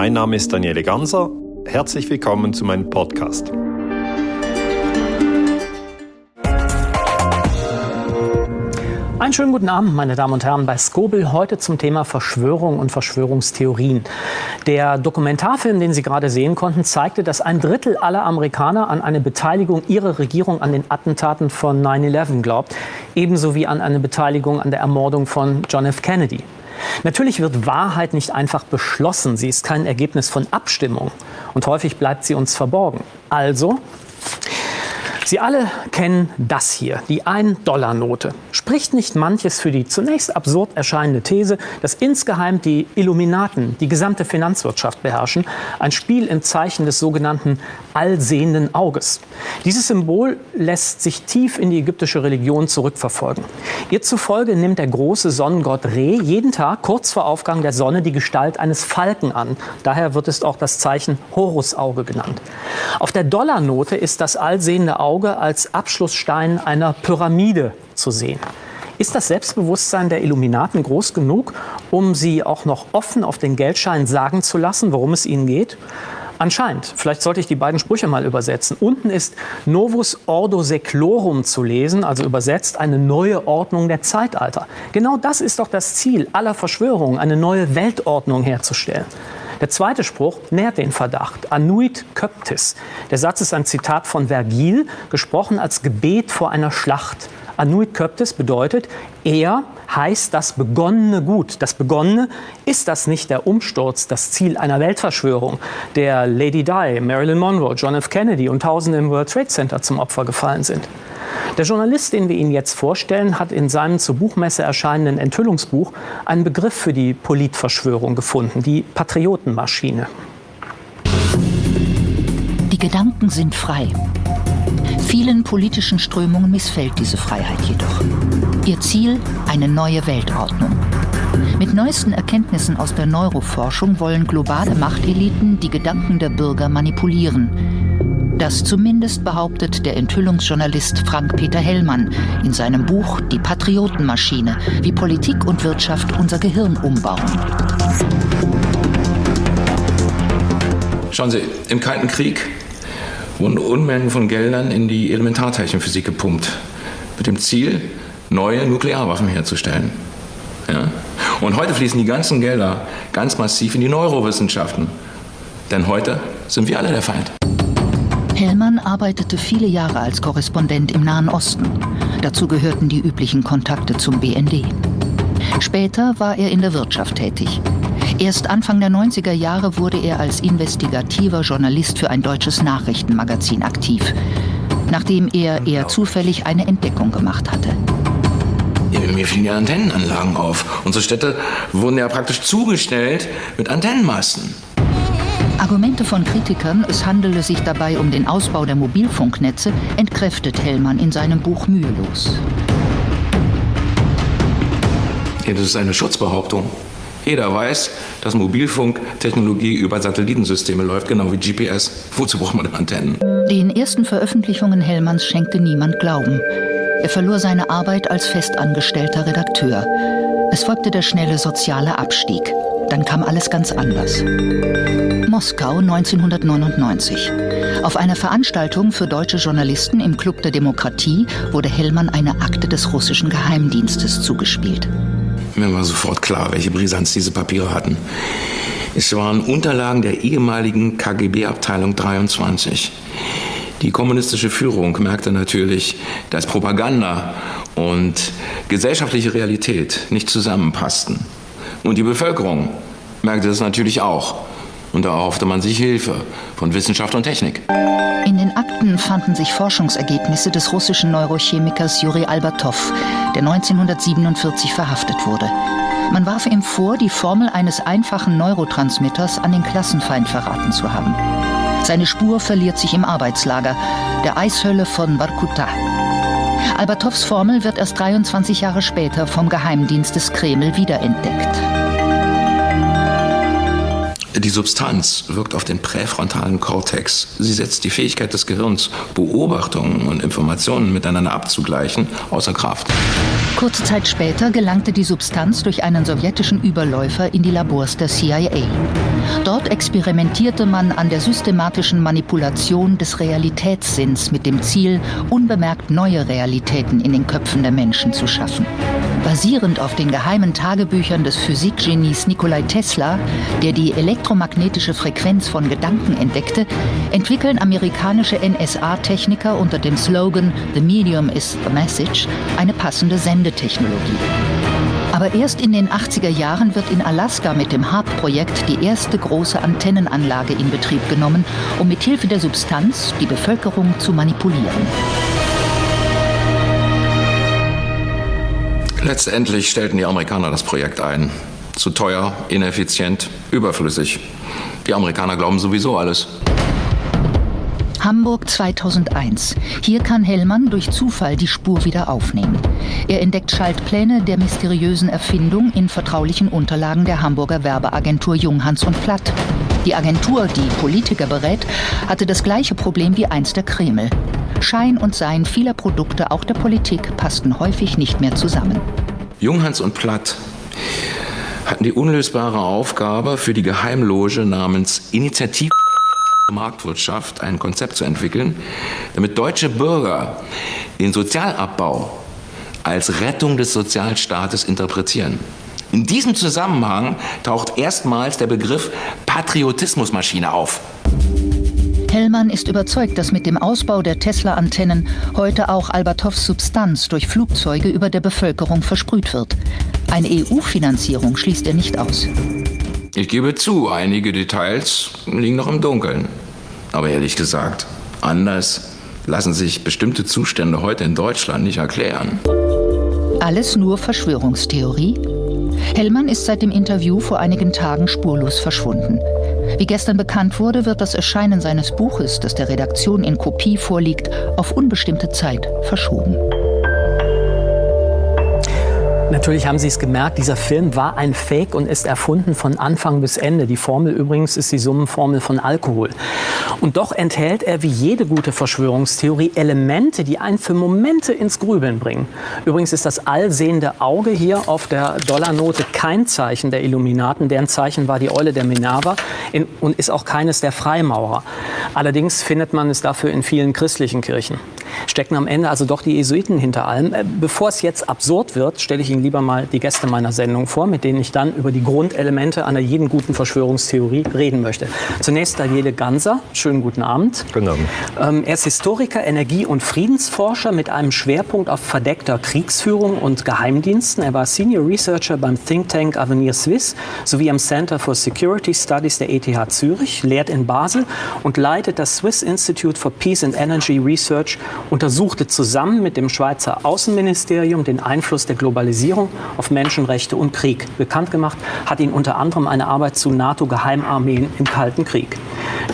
Mein Name ist Daniele Ganser. Herzlich willkommen zu meinem Podcast. Einen schönen guten Abend, meine Damen und Herren, bei Skobel heute zum Thema Verschwörung und Verschwörungstheorien. Der Dokumentarfilm, den Sie gerade sehen konnten, zeigte, dass ein Drittel aller Amerikaner an eine Beteiligung ihrer Regierung an den Attentaten von 9-11 glaubt, ebenso wie an eine Beteiligung an der Ermordung von John F. Kennedy. Natürlich wird Wahrheit nicht einfach beschlossen, sie ist kein Ergebnis von Abstimmung und häufig bleibt sie uns verborgen. Also Sie alle kennen das hier, die 1-Dollar-Note. Spricht nicht manches für die zunächst absurd erscheinende These, dass insgeheim die Illuminaten die gesamte Finanzwirtschaft beherrschen, ein Spiel im Zeichen des sogenannten allsehenden Auges. Dieses Symbol lässt sich tief in die ägyptische Religion zurückverfolgen. Ihr zufolge nimmt der große Sonnengott Re jeden Tag kurz vor Aufgang der Sonne die Gestalt eines Falken an. Daher wird es auch das Zeichen Horusauge genannt. Auf der Dollarnote ist das allsehende Auge Auge als Abschlussstein einer Pyramide zu sehen. Ist das Selbstbewusstsein der Illuminaten groß genug, um sie auch noch offen auf den Geldschein sagen zu lassen, worum es ihnen geht? Anscheinend. Vielleicht sollte ich die beiden Sprüche mal übersetzen. Unten ist Novus Ordo Seclorum zu lesen, also übersetzt eine neue Ordnung der Zeitalter. Genau das ist doch das Ziel aller Verschwörungen, eine neue Weltordnung herzustellen. Der zweite Spruch nährt den Verdacht. Anuit Köptis. Der Satz ist ein Zitat von Vergil, gesprochen als Gebet vor einer Schlacht. Anuit Köptis bedeutet, er heißt das begonnene Gut. Das Begonnene ist das nicht der Umsturz, das Ziel einer Weltverschwörung, der Lady Di, Marilyn Monroe, John F. Kennedy und Tausende im World Trade Center zum Opfer gefallen sind. Der Journalist, den wir Ihnen jetzt vorstellen, hat in seinem zur Buchmesse erscheinenden Enthüllungsbuch einen Begriff für die Politverschwörung gefunden, die Patriotenmaschine. Die Gedanken sind frei. Vielen politischen Strömungen missfällt diese Freiheit jedoch. Ihr Ziel eine neue Weltordnung. Mit neuesten Erkenntnissen aus der Neuroforschung wollen globale Machteliten die Gedanken der Bürger manipulieren das zumindest behauptet der Enthüllungsjournalist Frank-Peter Hellmann in seinem Buch Die Patriotenmaschine, wie Politik und Wirtschaft unser Gehirn umbauen. Schauen Sie, im Kalten Krieg wurden Unmengen von Geldern in die Elementarteilchenphysik gepumpt, mit dem Ziel, neue Nuklearwaffen herzustellen. Ja? Und heute fließen die ganzen Gelder ganz massiv in die Neurowissenschaften. Denn heute sind wir alle der Feind. Hellmann arbeitete viele Jahre als Korrespondent im Nahen Osten. Dazu gehörten die üblichen Kontakte zum BND. Später war er in der Wirtschaft tätig. Erst Anfang der 90er Jahre wurde er als investigativer Journalist für ein deutsches Nachrichtenmagazin aktiv, nachdem er eher zufällig eine Entdeckung gemacht hatte. Mir fielen ja Antennenanlagen auf. Unsere Städte wurden ja praktisch zugestellt mit Antennenmasten. Argumente von Kritikern, es handele sich dabei um den Ausbau der Mobilfunknetze, entkräftet Hellmann in seinem Buch mühelos. Ja, das ist eine Schutzbehauptung. Jeder weiß, dass Mobilfunktechnologie über Satellitensysteme läuft, genau wie GPS. Wozu braucht man denn Antennen? Den ersten Veröffentlichungen Hellmanns schenkte niemand Glauben. Er verlor seine Arbeit als festangestellter Redakteur. Es folgte der schnelle soziale Abstieg. Dann kam alles ganz anders. Moskau 1999. Auf einer Veranstaltung für deutsche Journalisten im Club der Demokratie wurde Hellmann eine Akte des russischen Geheimdienstes zugespielt. Mir war sofort klar, welche Brisanz diese Papiere hatten. Es waren Unterlagen der ehemaligen KGB-Abteilung 23. Die kommunistische Führung merkte natürlich, dass Propaganda und gesellschaftliche Realität nicht zusammenpassten. Und die Bevölkerung merkte das natürlich auch. Und da erhoffte man sich Hilfe von Wissenschaft und Technik. In den Akten fanden sich Forschungsergebnisse des russischen Neurochemikers Juri Albertov, der 1947 verhaftet wurde. Man warf ihm vor, die Formel eines einfachen Neurotransmitters an den Klassenfeind verraten zu haben. Seine Spur verliert sich im Arbeitslager, der Eishölle von Barkuta. Albertovs Formel wird erst 23 Jahre später vom Geheimdienst des Kreml wiederentdeckt. Die Substanz wirkt auf den präfrontalen Kortex. Sie setzt die Fähigkeit des Gehirns, Beobachtungen und Informationen miteinander abzugleichen, außer Kraft. Kurze Zeit später gelangte die Substanz durch einen sowjetischen Überläufer in die Labors der CIA. Dort experimentierte man an der systematischen Manipulation des Realitätssinns mit dem Ziel, unbemerkt neue Realitäten in den Köpfen der Menschen zu schaffen. Basierend auf den geheimen Tagebüchern des Physikgenies Nikolai Tesla, der die elektromagnetische Frequenz von Gedanken entdeckte, entwickeln amerikanische NSA-Techniker unter dem Slogan The Medium is the Message eine passende Sendetechnologie. Aber erst in den 80er Jahren wird in Alaska mit dem HARP-Projekt die erste große Antennenanlage in Betrieb genommen, um mit Hilfe der Substanz die Bevölkerung zu manipulieren. Letztendlich stellten die Amerikaner das Projekt ein. Zu teuer, ineffizient, überflüssig. Die Amerikaner glauben sowieso alles. Hamburg 2001. Hier kann Hellmann durch Zufall die Spur wieder aufnehmen. Er entdeckt Schaltpläne der mysteriösen Erfindung in vertraulichen Unterlagen der Hamburger Werbeagentur Junghans und Platt. Die Agentur, die Politiker berät, hatte das gleiche Problem wie einst der Kreml. Schein und Sein vieler Produkte, auch der Politik, passten häufig nicht mehr zusammen. Junghans und Platt hatten die unlösbare Aufgabe, für die Geheimloge namens Initiative Marktwirtschaft ein Konzept zu entwickeln, damit deutsche Bürger den Sozialabbau als Rettung des Sozialstaates interpretieren. In diesem Zusammenhang taucht erstmals der Begriff Patriotismusmaschine auf. Hellmann ist überzeugt, dass mit dem Ausbau der Tesla-Antennen heute auch Albertows Substanz durch Flugzeuge über der Bevölkerung versprüht wird. Eine EU-Finanzierung schließt er nicht aus. Ich gebe zu, einige Details liegen noch im Dunkeln. Aber ehrlich gesagt, anders lassen sich bestimmte Zustände heute in Deutschland nicht erklären. Alles nur Verschwörungstheorie? Hellmann ist seit dem Interview vor einigen Tagen spurlos verschwunden. Wie gestern bekannt wurde, wird das Erscheinen seines Buches, das der Redaktion in Kopie vorliegt, auf unbestimmte Zeit verschoben. Natürlich haben Sie es gemerkt, dieser Film war ein Fake und ist erfunden von Anfang bis Ende. Die Formel übrigens ist die Summenformel von Alkohol. Und doch enthält er wie jede gute Verschwörungstheorie Elemente, die einen für Momente ins Grübeln bringen. Übrigens ist das allsehende Auge hier auf der Dollarnote kein Zeichen der Illuminaten, deren Zeichen war die Eule der Minerva und ist auch keines der Freimaurer. Allerdings findet man es dafür in vielen christlichen Kirchen. Stecken am Ende also doch die Jesuiten hinter allem. Äh, bevor es jetzt absurd wird, stelle ich Ihnen lieber mal die Gäste meiner Sendung vor, mit denen ich dann über die Grundelemente einer jeden guten Verschwörungstheorie reden möchte. Zunächst Daniele Ganser. Schönen guten Abend. Guten Abend. Ähm, er ist Historiker, Energie- und Friedensforscher mit einem Schwerpunkt auf verdeckter Kriegsführung und Geheimdiensten. Er war Senior Researcher beim Think Tank Avenir Suisse sowie am Center for Security Studies der ETH Zürich, lehrt in Basel und leitet das Swiss Institute for Peace and Energy Research untersuchte zusammen mit dem Schweizer Außenministerium den Einfluss der Globalisierung auf Menschenrechte und Krieg. Bekannt gemacht hat ihn unter anderem eine Arbeit zu NATO-Geheimarmeen im Kalten Krieg.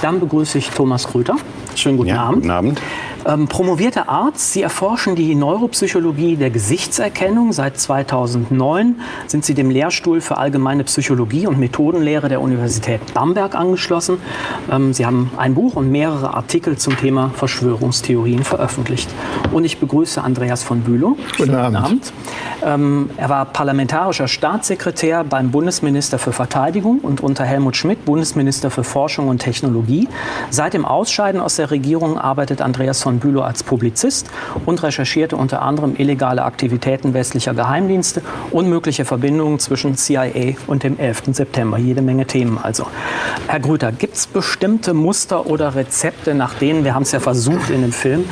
Dann begrüße ich Thomas Krüter. Schönen guten ja, Abend. Guten Abend. Ähm, promovierter Arzt, Sie erforschen die Neuropsychologie der Gesichtserkennung. Seit 2009 sind Sie dem Lehrstuhl für allgemeine Psychologie und Methodenlehre der Universität Bamberg angeschlossen. Ähm, Sie haben ein Buch und mehrere Artikel zum Thema Verschwörungstheorien veröffentlicht. Und ich begrüße Andreas von Bülow. Guten Abend. Abend. Ähm, er war parlamentarischer Staatssekretär beim Bundesminister für Verteidigung und unter Helmut Schmidt Bundesminister für Forschung und Technologie. Seit dem Ausscheiden aus der Regierung arbeitet Andreas von Bülow als Publizist und recherchierte unter anderem illegale Aktivitäten westlicher Geheimdienste und mögliche Verbindungen zwischen CIA und dem 11. September. Jede Menge Themen also. Herr Grüter, gibt es bestimmte Muster oder Rezepte, nach denen, wir haben es ja versucht in dem Film,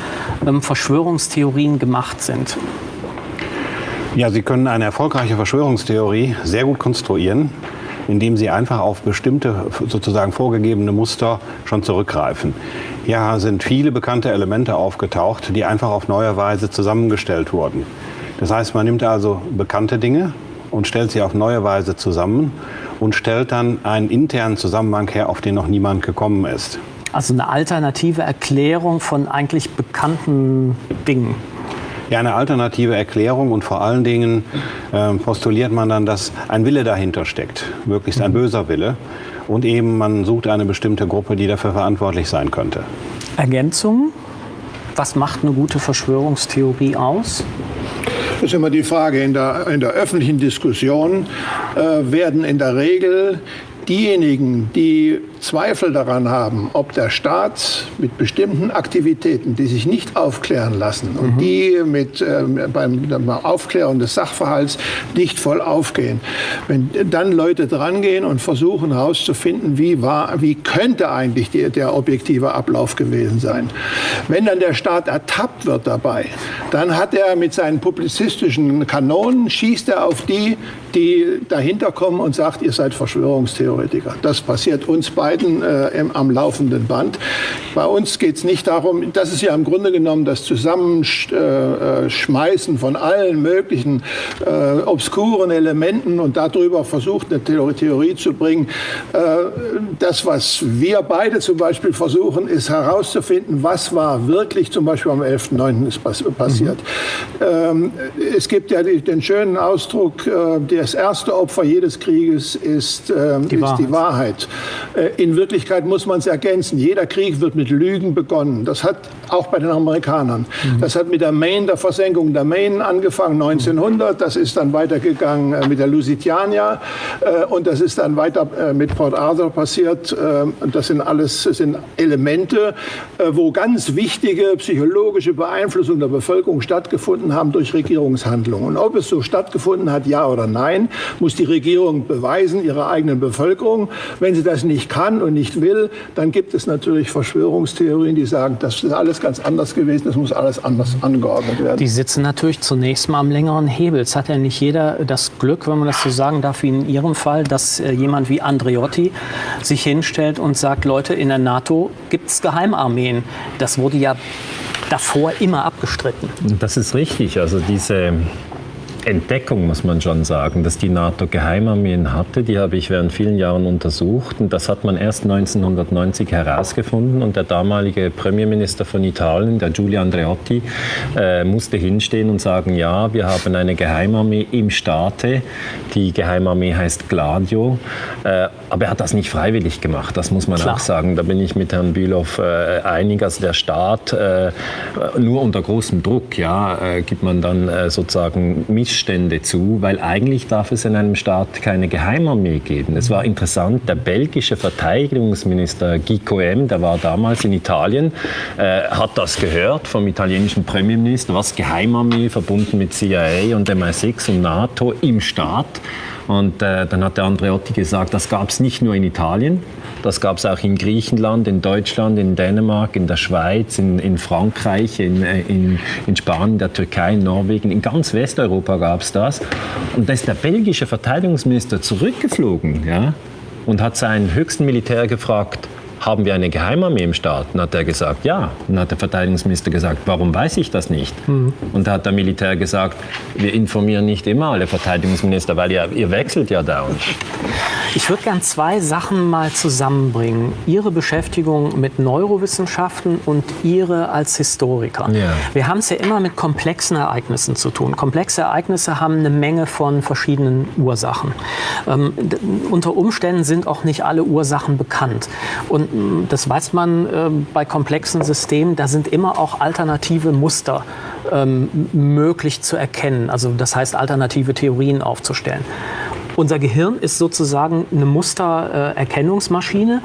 ähm, Verschwörungstheorien gemacht sind? Ja, Sie können eine erfolgreiche Verschwörungstheorie sehr gut konstruieren, indem Sie einfach auf bestimmte sozusagen vorgegebene Muster schon zurückgreifen. Hier sind viele bekannte Elemente aufgetaucht, die einfach auf neue Weise zusammengestellt wurden. Das heißt, man nimmt also bekannte Dinge und stellt sie auf neue Weise zusammen und stellt dann einen internen Zusammenhang her, auf den noch niemand gekommen ist. Also eine alternative Erklärung von eigentlich bekannten Dingen. Ja eine alternative Erklärung und vor allen Dingen äh, postuliert man dann, dass ein Wille dahinter steckt, möglichst ein mhm. böser Wille. Und eben man sucht eine bestimmte Gruppe, die dafür verantwortlich sein könnte. Ergänzungen? Was macht eine gute Verschwörungstheorie aus? Das ist immer die Frage. In der, in der öffentlichen Diskussion äh, werden in der Regel diejenigen, die Zweifel daran haben, ob der Staat mit bestimmten Aktivitäten, die sich nicht aufklären lassen und mhm. die mit äh, beim, beim Aufklären des Sachverhalts nicht voll aufgehen, wenn dann Leute drangehen und versuchen herauszufinden, wie war, wie könnte eigentlich die, der objektive Ablauf gewesen sein. Wenn dann der Staat ertappt wird dabei, dann hat er mit seinen publizistischen Kanonen schießt er auf die, die dahinter kommen und sagt, ihr seid Verschwörungstheoretiker. Das passiert uns beiden äh, im, am laufenden Band. Bei uns geht es nicht darum, das ist ja im Grunde genommen das Zusammenschmeißen von allen möglichen äh, obskuren Elementen und darüber versucht, eine Theorie zu bringen. Äh, das, was wir beide zum Beispiel versuchen, ist herauszufinden, was war wirklich zum Beispiel am 11.9. passiert. Mhm. Ähm, es gibt ja den schönen Ausdruck, äh, das erste Opfer jedes Krieges ist, äh, die, ist Wahrheit. die Wahrheit. In Wirklichkeit muss man es ergänzen. Jeder Krieg wird mit Lügen begonnen. Das hat auch bei den Amerikanern. Mhm. Das hat mit der Maine, der Versenkung der Maine angefangen 1900. Das ist dann weitergegangen äh, mit der Lusitania äh, und das ist dann weiter äh, mit Port Arthur passiert. Das sind alles sind Elemente, wo ganz wichtige psychologische Beeinflussungen der Bevölkerung stattgefunden haben durch Regierungshandlungen. Und ob es so stattgefunden hat, ja oder Nein muss die Regierung beweisen ihrer eigenen Bevölkerung. Wenn sie das nicht kann und nicht will, dann gibt es natürlich Verschwörungstheorien, die sagen, das ist alles ganz anders gewesen, das muss alles anders angeordnet werden. Die sitzen natürlich zunächst mal am längeren Hebel. Es hat ja nicht jeder das Glück, wenn man das so sagen darf, wie in Ihrem Fall, dass äh, jemand wie Andreotti sich hinstellt und sagt, Leute, in der NATO gibt es Geheimarmeen. Das wurde ja davor immer abgestritten. Das ist richtig. Also diese Entdeckung, muss man schon sagen, dass die NATO Geheimarmeen hatte. Die habe ich während vielen Jahren untersucht. Und das hat man erst 1990 herausgefunden. Und der damalige Premierminister von Italien, der Giulio Andreotti, äh, musste hinstehen und sagen, ja, wir haben eine Geheimarmee im Staate. Die Geheimarmee heißt Gladio. Äh, aber er hat das nicht freiwillig gemacht, das muss man Klar. auch sagen. Da bin ich mit Herrn Bülow äh, einig. Also der Staat, äh, nur unter großem Druck, ja, äh, gibt man dann äh, sozusagen Missstände zu, weil eigentlich darf es in einem Staat keine Geheimarmee geben. Es war interessant, der belgische Verteidigungsminister Guy Coem, der war damals in Italien, äh, hat das gehört vom italienischen Premierminister, was Geheimarmee verbunden mit CIA und MI6 und NATO im Staat. Und äh, dann hat der Andreotti gesagt, das gab es nicht nur in Italien, das gab es auch in Griechenland, in Deutschland, in Dänemark, in der Schweiz, in, in Frankreich, in, äh, in, in Spanien, der Türkei, in Norwegen, in ganz Westeuropa gab es das. Und da ist der belgische Verteidigungsminister zurückgeflogen ja, und hat seinen höchsten Militär gefragt, haben wir eine Geheimarmee im Staat? Und hat er gesagt, ja. Und hat der Verteidigungsminister gesagt, warum weiß ich das nicht? Mhm. Und da hat der Militär gesagt, wir informieren nicht immer alle Verteidigungsminister, weil ihr, ihr wechselt ja dauernd. Ich würde gern zwei Sachen mal zusammenbringen. Ihre Beschäftigung mit Neurowissenschaften und Ihre als Historiker. Ja. Wir haben es ja immer mit komplexen Ereignissen zu tun. Komplexe Ereignisse haben eine Menge von verschiedenen Ursachen. Ähm, unter Umständen sind auch nicht alle Ursachen bekannt. Und das weiß man äh, bei komplexen Systemen, da sind immer auch alternative Muster ähm, möglich zu erkennen. Also das heißt, alternative Theorien aufzustellen. Unser Gehirn ist sozusagen eine Mustererkennungsmaschine.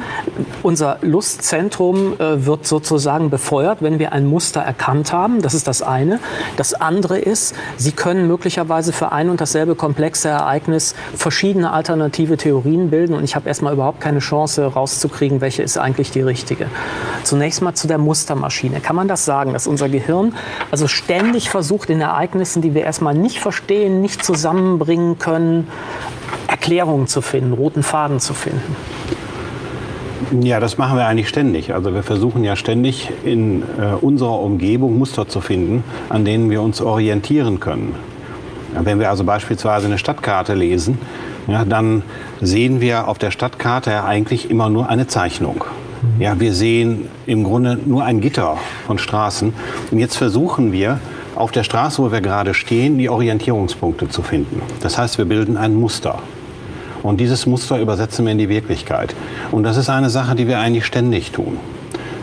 Unser Lustzentrum äh, wird sozusagen befeuert, wenn wir ein Muster erkannt haben. Das ist das eine. Das andere ist, Sie können möglicherweise für ein und dasselbe komplexe Ereignis verschiedene alternative Theorien bilden. Und ich habe erstmal überhaupt keine Chance rauszukriegen, welche ist eigentlich die richtige. Zunächst mal zu der Mustermaschine. Kann man das sagen, dass unser Gehirn also ständig versucht, in Ereignissen, die wir erstmal nicht verstehen, nicht zusammenbringen können, Erklärungen zu finden, roten Faden zu finden? Ja, das machen wir eigentlich ständig. Also wir versuchen ja ständig in äh, unserer Umgebung Muster zu finden, an denen wir uns orientieren können. Wenn wir also beispielsweise eine Stadtkarte lesen, ja, dann sehen wir auf der Stadtkarte ja eigentlich immer nur eine Zeichnung. Ja, wir sehen im Grunde nur ein Gitter von Straßen. Und jetzt versuchen wir auf der Straße, wo wir gerade stehen, die Orientierungspunkte zu finden. Das heißt, wir bilden ein Muster. Und dieses Muster übersetzen wir in die Wirklichkeit. Und das ist eine Sache, die wir eigentlich ständig tun.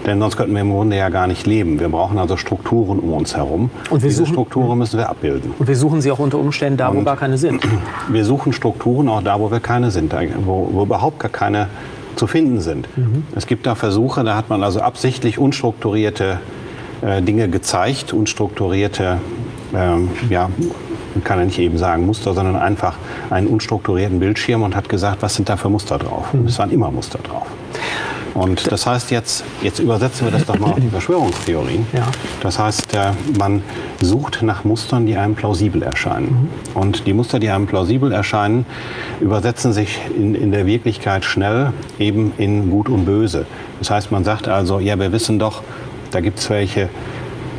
Denn sonst könnten wir im Grunde ja gar nicht leben. Wir brauchen also Strukturen um uns herum. Und Diese suchen, Strukturen müssen wir abbilden. Und wir suchen sie auch unter Umständen da, wo gar keine sind. Wir suchen Strukturen auch da, wo wir keine sind, wo, wo überhaupt gar keine zu finden sind. Mhm. Es gibt da Versuche, da hat man also absichtlich unstrukturierte äh, Dinge gezeigt, unstrukturierte, ähm, ja, man kann ja nicht eben sagen Muster, sondern einfach einen unstrukturierten Bildschirm und hat gesagt, was sind da für Muster drauf? Und es waren immer Muster drauf. Und das heißt jetzt, jetzt übersetzen wir das doch mal auf die Verschwörungstheorien. Ja. Das heißt, äh, man sucht nach Mustern, die einem plausibel erscheinen. Mhm. Und die Muster, die einem plausibel erscheinen, übersetzen sich in, in der Wirklichkeit schnell eben in Gut und Böse. Das heißt, man sagt also, ja, wir wissen doch, da gibt es welche,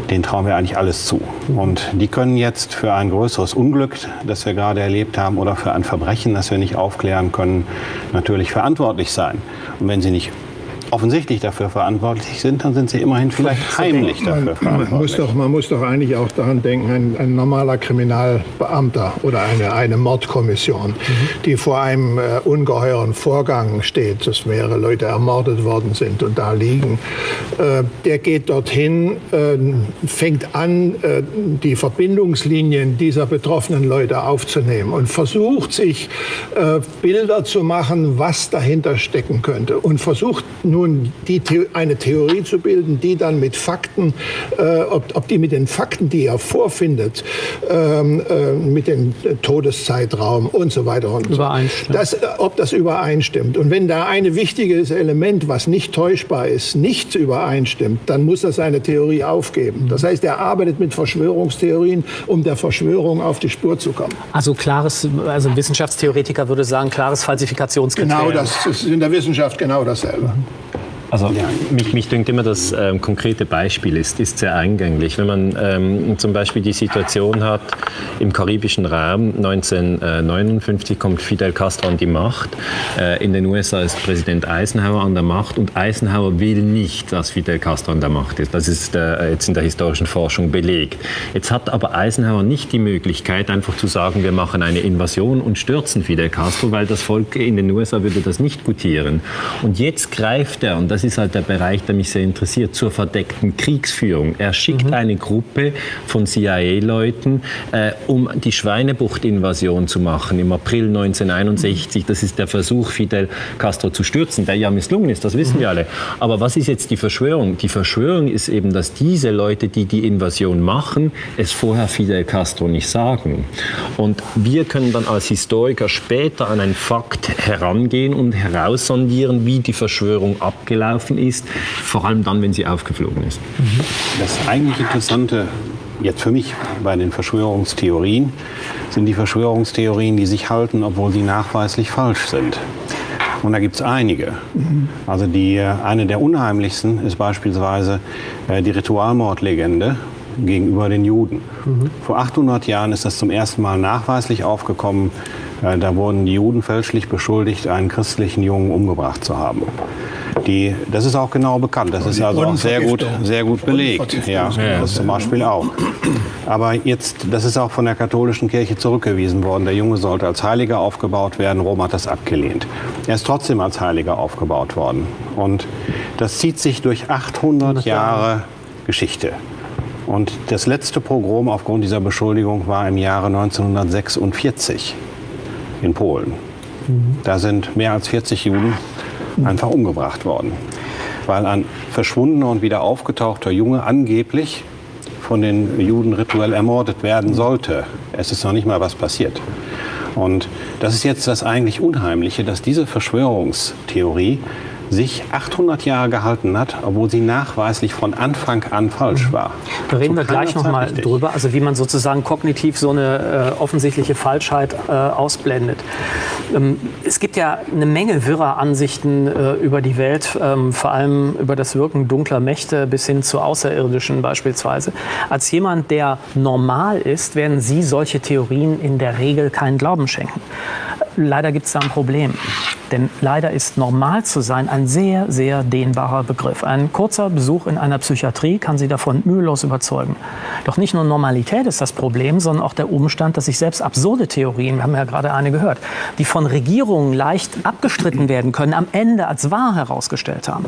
denen trauen wir eigentlich alles zu. Und die können jetzt für ein größeres Unglück, das wir gerade erlebt haben, oder für ein Verbrechen, das wir nicht aufklären können, natürlich verantwortlich sein. Und wenn sie nicht offensichtlich dafür verantwortlich sind, dann sind sie immerhin vielleicht heimlich dafür verantwortlich. Man muss doch, man muss doch eigentlich auch daran denken, ein, ein normaler Kriminalbeamter oder eine, eine Mordkommission, mhm. die vor einem äh, ungeheuren Vorgang steht, dass mehrere Leute ermordet worden sind und da liegen, äh, der geht dorthin, äh, fängt an, äh, die Verbindungslinien dieser betroffenen Leute aufzunehmen und versucht sich äh, Bilder zu machen, was dahinter stecken könnte und versucht nun die, eine Theorie zu bilden, die dann mit Fakten, äh, ob, ob, die mit den Fakten, die er vorfindet, ähm, äh, mit dem Todeszeitraum und so weiter und so das, äh, ob das übereinstimmt. Und wenn da ein wichtiges Element, was nicht täuschbar ist, nicht übereinstimmt, dann muss er seine Theorie aufgeben. Das heißt, er arbeitet mit Verschwörungstheorien, um der Verschwörung auf die Spur zu kommen. Also klares, also ein Wissenschaftstheoretiker würde sagen, klares Falsifikationskriterium. Genau, das ist in der Wissenschaft genau dasselbe. Also ja. mich, mich dünkt immer, das ähm, konkrete Beispiel ist, ist sehr eingänglich. Wenn man ähm, zum Beispiel die Situation hat, im karibischen Raum 1959 kommt Fidel Castro an die Macht. Äh, in den USA ist Präsident Eisenhower an der Macht und Eisenhower will nicht, dass Fidel Castro an der Macht ist. Das ist äh, jetzt in der historischen Forschung belegt. Jetzt hat aber Eisenhower nicht die Möglichkeit, einfach zu sagen, wir machen eine Invasion und stürzen Fidel Castro, weil das Volk in den USA würde das nicht gutieren. Und jetzt greift er, und das ist halt der Bereich, der mich sehr interessiert, zur verdeckten Kriegsführung. Er schickt mhm. eine Gruppe von CIA-Leuten, äh, um die Schweinebucht-Invasion zu machen im April 1961. Das ist der Versuch, Fidel Castro zu stürzen, der ja misslungen ist, das wissen mhm. wir alle. Aber was ist jetzt die Verschwörung? Die Verschwörung ist eben, dass diese Leute, die die Invasion machen, es vorher Fidel Castro nicht sagen. Und wir können dann als Historiker später an einen Fakt herangehen und heraussondieren, wie die Verschwörung abgelaufen gelaufen ist, vor allem dann, wenn sie aufgeflogen ist. Das eigentlich Interessante jetzt für mich bei den Verschwörungstheorien sind die Verschwörungstheorien, die sich halten, obwohl sie nachweislich falsch sind. Und da gibt es einige. Also die, eine der unheimlichsten ist beispielsweise äh, die Ritualmordlegende gegenüber den Juden. Mhm. Vor 800 Jahren ist das zum ersten Mal nachweislich aufgekommen. Äh, da wurden die Juden fälschlich beschuldigt, einen christlichen Jungen umgebracht zu haben. Die, das ist auch genau bekannt. Das ist also auch sehr gut, sehr gut belegt. Ja, das zum Beispiel auch. Aber jetzt, das ist auch von der katholischen Kirche zurückgewiesen worden. Der Junge sollte als Heiliger aufgebaut werden. Rom hat das abgelehnt. Er ist trotzdem als Heiliger aufgebaut worden. Und das zieht sich durch 800 Jahre Geschichte. Und das letzte Pogrom aufgrund dieser Beschuldigung war im Jahre 1946 in Polen. Mhm. Da sind mehr als 40 Juden einfach umgebracht worden. Weil ein verschwundener und wieder aufgetauchter Junge angeblich von den Juden rituell ermordet werden sollte. Es ist noch nicht mal was passiert. Und das ist jetzt das eigentlich Unheimliche, dass diese Verschwörungstheorie sich 800 Jahre gehalten hat, obwohl sie nachweislich von Anfang an falsch mhm. war. Da reden wir gleich noch mal richtig. drüber, also wie man sozusagen kognitiv so eine äh, offensichtliche Falschheit äh, ausblendet. Ähm, es gibt ja eine Menge wirrer Ansichten äh, über die Welt, ähm, vor allem über das Wirken dunkler Mächte bis hin zu Außerirdischen beispielsweise. Als jemand, der normal ist, werden Sie solche Theorien in der Regel keinen Glauben schenken. Leider gibt es da ein Problem. Denn leider ist normal zu sein ein sehr, sehr dehnbarer Begriff. Ein kurzer Besuch in einer Psychiatrie kann Sie davon mühelos überzeugen. Doch nicht nur Normalität ist das Problem, sondern auch der Umstand, dass sich selbst absurde Theorien, wir haben ja gerade eine gehört, die von Regierungen leicht abgestritten werden können, am Ende als wahr herausgestellt haben.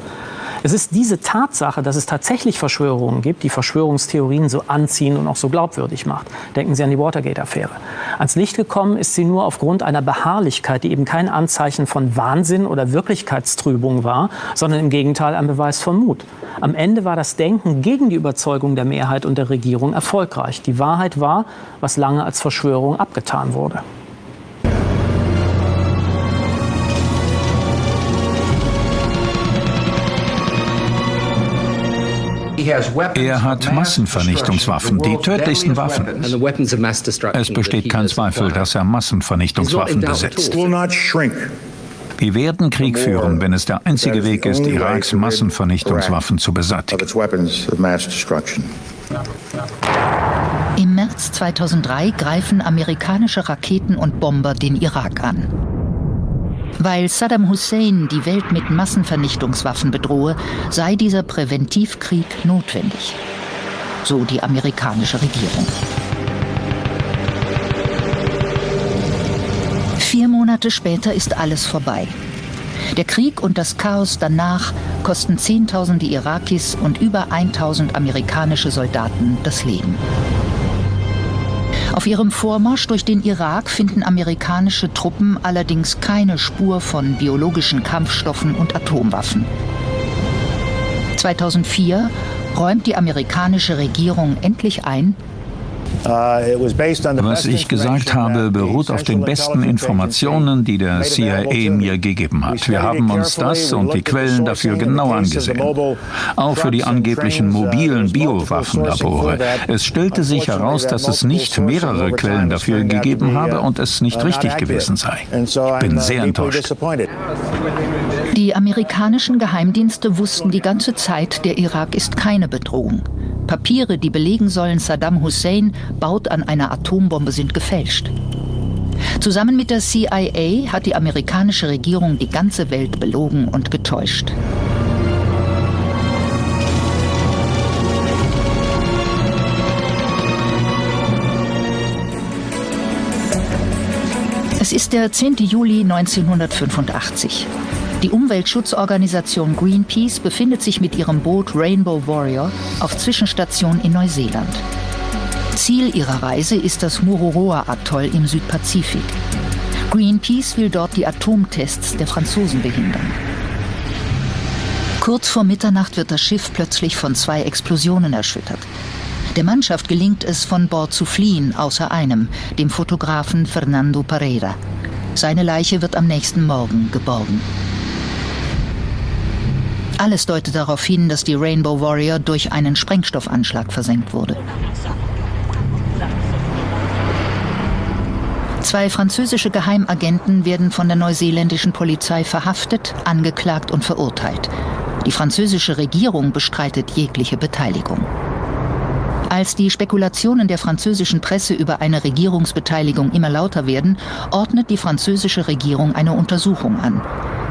Es ist diese Tatsache, dass es tatsächlich Verschwörungen gibt, die Verschwörungstheorien so anziehen und auch so glaubwürdig macht. Denken Sie an die Watergate-Affäre. Ans Licht gekommen ist sie nur aufgrund einer Beharrlichkeit, die eben kein Anzeichen von Wahnsinn oder Wirklichkeitstrübung war, sondern im Gegenteil ein Beweis von Mut. Am Ende war das Denken gegen die Überzeugung der Mehrheit und der Regierung erfolgreich. Die Wahrheit war, was lange als Verschwörung abgetan wurde. Er hat Massenvernichtungswaffen, die tödlichsten Waffen. Es besteht kein Zweifel, dass er Massenvernichtungswaffen besitzt. Wir werden Krieg führen, wenn es der einzige Weg ist, Iraks Massenvernichtungswaffen zu beseitigen. Im März 2003 greifen amerikanische Raketen und Bomber den Irak an. Weil Saddam Hussein die Welt mit Massenvernichtungswaffen bedrohe, sei dieser Präventivkrieg notwendig. So die amerikanische Regierung. Vier Monate später ist alles vorbei. Der Krieg und das Chaos danach kosten Zehntausende Irakis und über 1000 amerikanische Soldaten das Leben. Auf ihrem Vormarsch durch den Irak finden amerikanische Truppen allerdings keine Spur von biologischen Kampfstoffen und Atomwaffen. 2004 räumt die amerikanische Regierung endlich ein, was ich gesagt habe, beruht auf den besten Informationen, die der CIA mir gegeben hat. Wir haben uns das und die Quellen dafür genau angesehen. Auch für die angeblichen mobilen Biowaffenlabore. Es stellte sich heraus, dass es nicht mehrere Quellen dafür gegeben habe und es nicht richtig gewesen sei. Ich bin sehr enttäuscht. Die amerikanischen Geheimdienste wussten die ganze Zeit, der Irak ist keine Bedrohung. Papiere, die belegen sollen, Saddam Hussein baut an einer Atombombe, sind gefälscht. Zusammen mit der CIA hat die amerikanische Regierung die ganze Welt belogen und getäuscht. Es ist der 10. Juli 1985. Die Umweltschutzorganisation Greenpeace befindet sich mit ihrem Boot Rainbow Warrior auf Zwischenstation in Neuseeland. Ziel ihrer Reise ist das Mururoa-Atoll im Südpazifik. Greenpeace will dort die Atomtests der Franzosen behindern. Kurz vor Mitternacht wird das Schiff plötzlich von zwei Explosionen erschüttert. Der Mannschaft gelingt es, von Bord zu fliehen, außer einem, dem Fotografen Fernando Pereira. Seine Leiche wird am nächsten Morgen geborgen. Alles deutet darauf hin, dass die Rainbow Warrior durch einen Sprengstoffanschlag versenkt wurde. Zwei französische Geheimagenten werden von der neuseeländischen Polizei verhaftet, angeklagt und verurteilt. Die französische Regierung bestreitet jegliche Beteiligung. Als die Spekulationen der französischen Presse über eine Regierungsbeteiligung immer lauter werden, ordnet die französische Regierung eine Untersuchung an.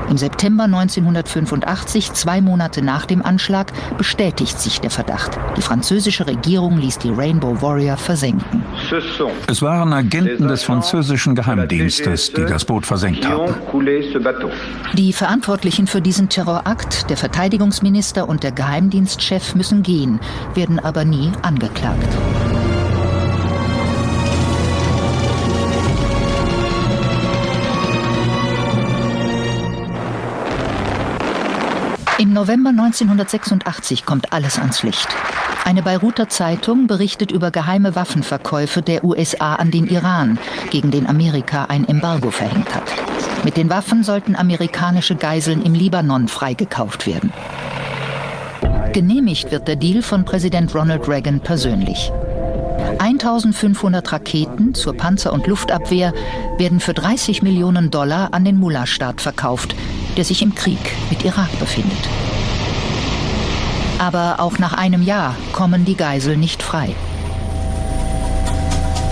Im September 1985, zwei Monate nach dem Anschlag, bestätigt sich der Verdacht. Die französische Regierung ließ die Rainbow Warrior versenken. Es waren Agenten des französischen Geheimdienstes, die das Boot versenkt haben. Die Verantwortlichen für diesen Terrorakt, der Verteidigungsminister und der Geheimdienstchef müssen gehen, werden aber nie angeklagt. November 1986 kommt alles ans Licht. Eine Beiruter Zeitung berichtet über geheime Waffenverkäufe der USA an den Iran, gegen den Amerika ein Embargo verhängt hat. Mit den Waffen sollten amerikanische Geiseln im Libanon freigekauft werden. Genehmigt wird der Deal von Präsident Ronald Reagan persönlich. 1500 Raketen zur Panzer- und Luftabwehr werden für 30 Millionen Dollar an den Mullah-Staat verkauft, der sich im Krieg mit Irak befindet. Aber auch nach einem Jahr kommen die Geiseln nicht frei.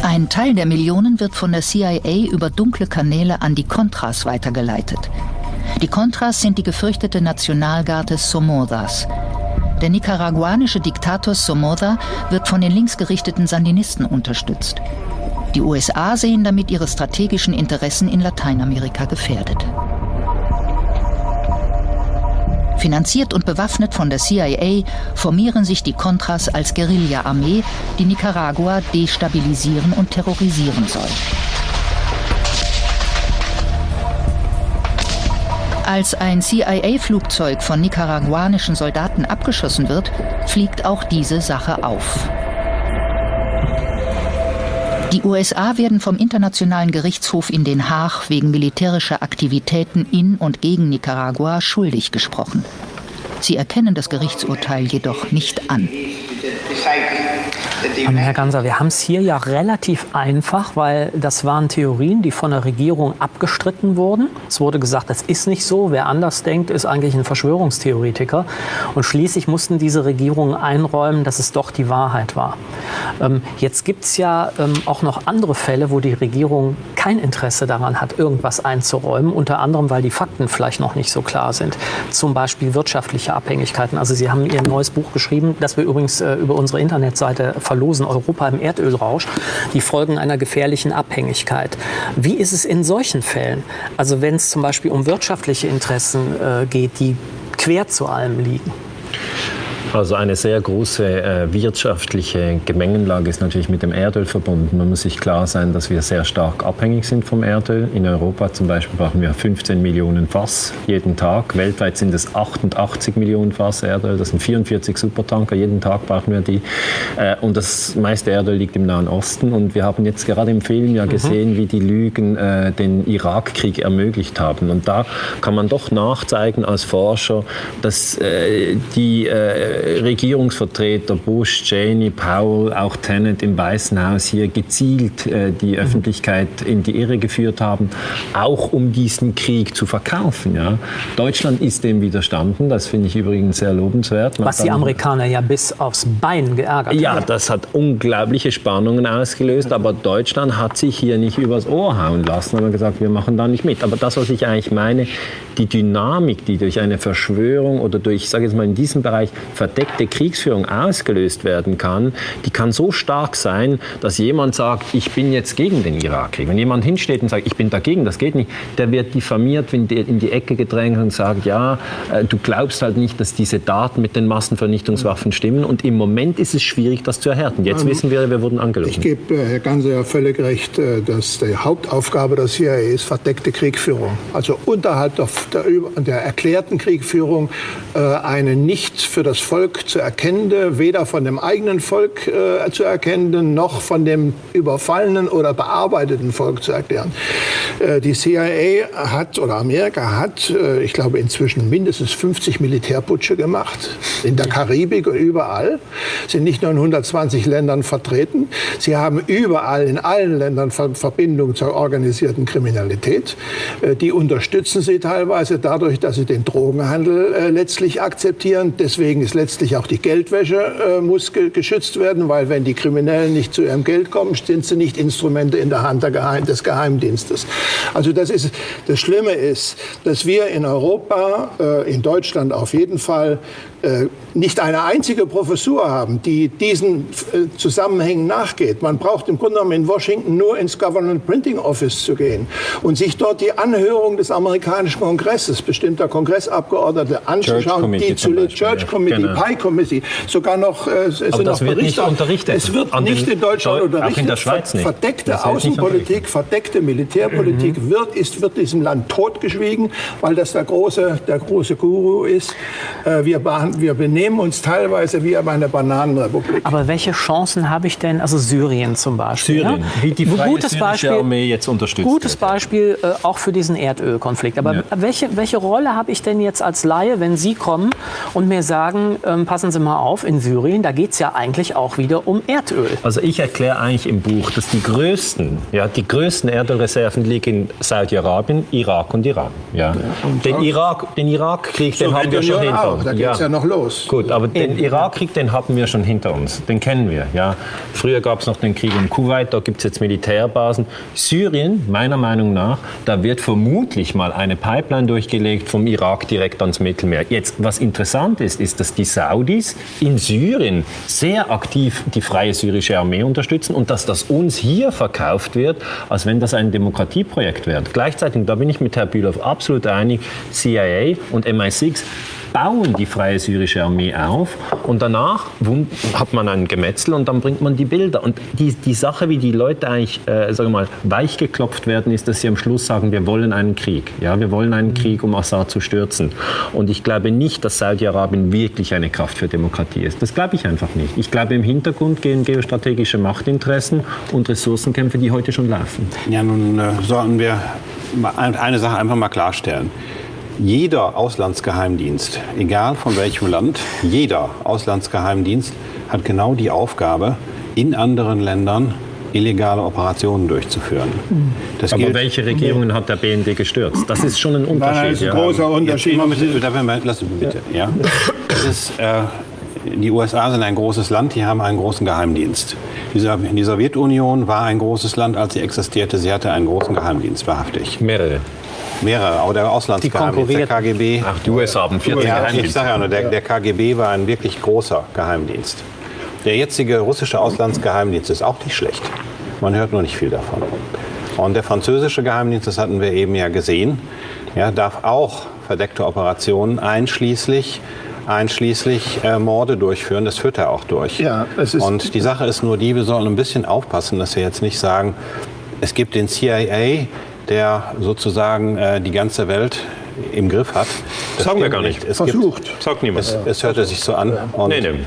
Ein Teil der Millionen wird von der CIA über dunkle Kanäle an die Contras weitergeleitet. Die Contras sind die gefürchtete Nationalgarde Somodas. Der nicaraguanische Diktator Somoza wird von den linksgerichteten Sandinisten unterstützt. Die USA sehen damit ihre strategischen Interessen in Lateinamerika gefährdet. Finanziert und bewaffnet von der CIA formieren sich die Contras als Guerilla-Armee, die Nicaragua destabilisieren und terrorisieren soll. Als ein CIA-Flugzeug von nicaraguanischen Soldaten abgeschossen wird, fliegt auch diese Sache auf. Die USA werden vom Internationalen Gerichtshof in Den Haag wegen militärischer Aktivitäten in und gegen Nicaragua schuldig gesprochen. Sie erkennen das Gerichtsurteil jedoch nicht an. Herr Ganser, wir haben es hier ja relativ einfach, weil das waren Theorien, die von der Regierung abgestritten wurden. Es wurde gesagt, das ist nicht so. Wer anders denkt, ist eigentlich ein Verschwörungstheoretiker. Und schließlich mussten diese Regierungen einräumen, dass es doch die Wahrheit war. Ähm, jetzt gibt es ja ähm, auch noch andere Fälle, wo die Regierung kein Interesse daran hat, irgendwas einzuräumen. Unter anderem, weil die Fakten vielleicht noch nicht so klar sind. Zum Beispiel wirtschaftliche Abhängigkeiten. Also Sie haben Ihr neues Buch geschrieben, das wir übrigens äh, über unsere Internetseite verlosen, Europa im Erdölrausch, die Folgen einer gefährlichen Abhängigkeit. Wie ist es in solchen Fällen? Also wenn es zum Beispiel um wirtschaftliche Interessen äh, geht, die quer zu allem liegen? Also eine sehr große äh, wirtschaftliche Gemengenlage ist natürlich mit dem Erdöl verbunden. Man muss sich klar sein, dass wir sehr stark abhängig sind vom Erdöl. In Europa zum Beispiel brauchen wir 15 Millionen Fass jeden Tag. Weltweit sind es 88 Millionen Fass Erdöl. Das sind 44 Supertanker. Jeden Tag brauchen wir die. Äh, und das meiste Erdöl liegt im Nahen Osten. Und wir haben jetzt gerade im Film ja mhm. gesehen, mhm. wie die Lügen äh, den Irakkrieg ermöglicht haben. Und da kann man doch nachzeigen als Forscher, dass äh, die äh, Regierungsvertreter Bush, Cheney, Powell, auch Tennant im Weißen Haus hier gezielt äh, die mhm. Öffentlichkeit in die Irre geführt haben, auch um diesen Krieg zu verkaufen. Ja. Deutschland ist dem widerstanden, das finde ich übrigens sehr lobenswert. Man Was die Amerikaner ja bis aufs Bein geärgert haben. Ja, das hat unglaubliche Spannungen ausgelöst, aber Deutschland hat sich hier nicht übers Ohr hauen lassen, und gesagt, wir machen da nicht mit. Aber das, was ich eigentlich meine, die Dynamik, die durch eine Verschwörung oder durch, ich sage jetzt mal in diesem Bereich, verdeckte Kriegsführung ausgelöst werden kann, die kann so stark sein, dass jemand sagt, ich bin jetzt gegen den Irakkrieg. Wenn jemand hinsteht und sagt, ich bin dagegen, das geht nicht, der wird diffamiert, in die Ecke gedrängt und sagt, ja, äh, du glaubst halt nicht, dass diese Daten mit den Massenvernichtungswaffen stimmen. Und im Moment ist es schwierig, das zu erhärten. Jetzt wissen wir, wir wurden angelogen. Ich gebe äh, Herr Ganser ja völlig recht, äh, dass die Hauptaufgabe der CIA ist verdeckte Kriegführung. Also unterhalb der, der, der erklärten Kriegführung eine nicht für das Volk Volk zu erkennende, weder von dem eigenen Volk äh, zu erkennende, noch von dem überfallenen oder bearbeiteten Volk zu erklären. Äh, die CIA hat oder Amerika hat, äh, ich glaube, inzwischen mindestens 50 Militärputsche gemacht. In der Karibik und überall. Sind nicht nur in 120 Ländern vertreten. Sie haben überall in allen Ländern Verbindungen zur organisierten Kriminalität. Äh, die unterstützen sie teilweise dadurch, dass sie den Drogenhandel äh, letztlich akzeptieren. Deswegen ist letztlich auch die Geldwäsche äh, muss ge geschützt werden, weil wenn die Kriminellen nicht zu ihrem Geld kommen, sind sie nicht Instrumente in der Hand der Geheim des Geheimdienstes. Also das ist das Schlimme ist, dass wir in Europa, äh, in Deutschland auf jeden Fall nicht eine einzige Professur haben, die diesen äh, Zusammenhängen nachgeht. Man braucht im Grunde genommen in Washington nur ins Government Printing Office zu gehen und sich dort die Anhörung des amerikanischen Kongresses, bestimmter Kongressabgeordnete anzuschauen, die zu der Church Committee, genau. Pie Committee, sogar noch äh, sind noch unterrichtet. Es wird nicht in Deutschland unterrichtet. Auch in der Schweiz nicht. Verdeckte Außenpolitik, verdeckte Militärpolitik mhm. wird, ist, wird diesem Land totgeschwiegen, weil das der große, der große Guru ist. Äh, wir wir benehmen uns teilweise wie bei einer Bananenrepublik. Aber welche Chancen habe ich denn, also Syrien zum Beispiel? Syrien, ja? wie die freie gutes Beispiel, Armee jetzt unterstützt Gutes wird. Beispiel äh, auch für diesen Erdölkonflikt. Aber ja. welche, welche Rolle habe ich denn jetzt als Laie, wenn Sie kommen und mir sagen, ähm, passen Sie mal auf, in Syrien, da geht es ja eigentlich auch wieder um Erdöl. Also ich erkläre eigentlich im Buch, dass die größten, ja, die größten Erdölreserven liegen in Saudi-Arabien, Irak und Iran. Ja. Den Irak, den Irakkrieg, den haben wir schon hinter. Da geht es ja. ja. noch los. Gut, aber den Irakkrieg, den hatten wir schon hinter uns. Den kennen wir. Ja. Früher gab es noch den Krieg in Kuwait, da gibt es jetzt Militärbasen. Syrien, meiner Meinung nach, da wird vermutlich mal eine Pipeline durchgelegt vom Irak direkt ans Mittelmeer. Jetzt, was interessant ist, ist, dass die Saudis in Syrien sehr aktiv die freie syrische Armee unterstützen und dass das uns hier verkauft wird, als wenn das ein Demokratieprojekt wäre. Gleichzeitig, da bin ich mit Herrn Bülow absolut einig, CIA und MI6 bauen die Freie Syrische Armee auf und danach hat man ein Gemetzel und dann bringt man die Bilder. Und die, die Sache, wie die Leute eigentlich, äh, sagen wir mal, weichgeklopft werden, ist, dass sie am Schluss sagen, wir wollen einen Krieg. Ja, wir wollen einen Krieg, um Assad zu stürzen. Und ich glaube nicht, dass Saudi-Arabien wirklich eine Kraft für Demokratie ist. Das glaube ich einfach nicht. Ich glaube, im Hintergrund gehen geostrategische Machtinteressen und Ressourcenkämpfe, die heute schon laufen. Ja, nun äh, sollten wir eine Sache einfach mal klarstellen. Jeder Auslandsgeheimdienst, egal von welchem Land, jeder Auslandsgeheimdienst hat genau die Aufgabe, in anderen Ländern illegale Operationen durchzuführen. Das Aber welche Regierungen hat der BND gestürzt? Das ist schon ein Unterschied. Nein, das ist ein großer Unterschied. Lassen Sie bitte. Ja. Ist, äh, die USA sind ein großes Land, die haben einen großen Geheimdienst. Die Sowjetunion war ein großes Land, als sie existierte. Sie hatte einen großen Geheimdienst, wahrhaftig. Mehrere. Mehrere, auch der Auslandsgeheimdienst, der KGB. Ach, die USA haben 40 ja, Ich sage ja nur, der, der KGB war ein wirklich großer Geheimdienst. Der jetzige russische Auslandsgeheimdienst ist auch nicht schlecht. Man hört nur nicht viel davon. Und der französische Geheimdienst, das hatten wir eben ja gesehen, ja, darf auch verdeckte Operationen einschließlich einschließlich äh, Morde durchführen. Das führt er auch durch. Ja, es ist Und die Sache ist nur die, wir sollen ein bisschen aufpassen, dass wir jetzt nicht sagen, es gibt den CIA, der sozusagen äh, die ganze Welt im Griff hat. Das sagen wir gar nicht. Es Versucht. Gibt, Sagt niemand. Es, es hörte sich so an. Und, nee, nee.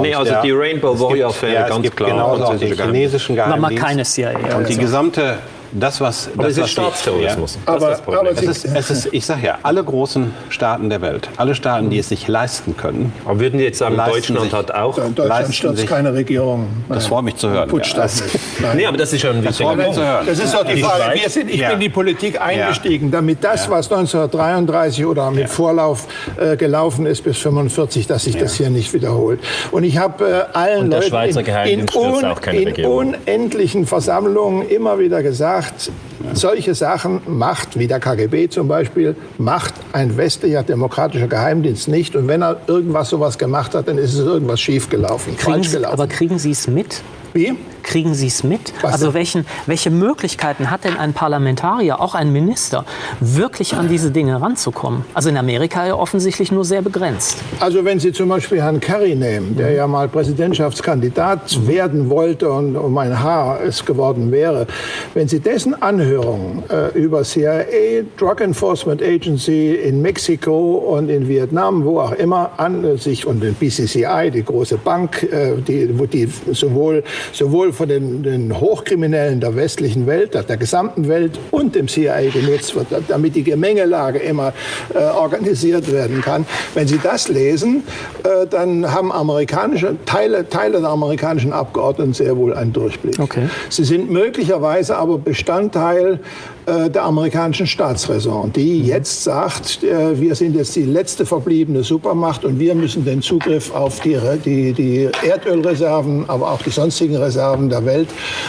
nee also der, die Rainbow Warrior-Fälle, ja, ganz klar. Genauso auch den chinesischen Geheimdienst. Aber keine CIA. Und die gesamte das, was. Aber das, es ist Staatsterrorismus. Ja. Aber, aber es ist, es ist, ich sage ja, alle großen Staaten der Welt, alle Staaten, die es sich leisten können. Aber würden Sie jetzt sagen, Deutschland sich, hat auch. Deutschland stürzt keine Regierung. Das freut mich zu hören. Putscht ja. Nee, aber das ist schon ein wichtiger Punkt. Das ist doch die Frage. Wir sind, ich ja. bin in die Politik eingestiegen, damit das, was 1933 oder mit Vorlauf äh, gelaufen ist bis 1945, dass sich das hier nicht wiederholt. Und ich habe äh, allen Leuten in, in, un, in unendlichen Versammlungen immer wieder gesagt, macht solche Sachen, macht, wie der KGB zum Beispiel, macht ein westlicher demokratischer Geheimdienst nicht. Und wenn er irgendwas sowas gemacht hat, dann ist es irgendwas schiefgelaufen, falsch gelaufen. Aber kriegen Sie es mit? Wie? Kriegen Sie es mit? Was also welchen, welche Möglichkeiten hat denn ein Parlamentarier, auch ein Minister, wirklich an diese Dinge ranzukommen? Also in Amerika ja offensichtlich nur sehr begrenzt. Also wenn Sie zum Beispiel Herrn Kerry nehmen, der ja mal Präsidentschaftskandidat mhm. werden wollte und um ein Haar es geworden wäre, wenn Sie dessen Anhörungen äh, über CIA, Drug Enforcement Agency in Mexiko und in Vietnam, wo auch immer, an sich und den BCCI, die große Bank, äh, die, wo die sowohl sowohl von den, den, Hochkriminellen der westlichen Welt, der gesamten Welt und dem CIA genutzt wird, damit die Gemengelage immer äh, organisiert werden kann. Wenn Sie das lesen, äh, dann haben amerikanische Teile, Teile der amerikanischen Abgeordneten sehr wohl einen Durchblick. Okay. Sie sind möglicherweise aber Bestandteil äh, der amerikanischen Staatsräson, die mhm. jetzt sagt, äh, wir sind jetzt die letzte verbliebene Supermacht und wir müssen den Zugriff auf die, die, die Erdölreserven, aber auch die sonstigen Reserven der Welt,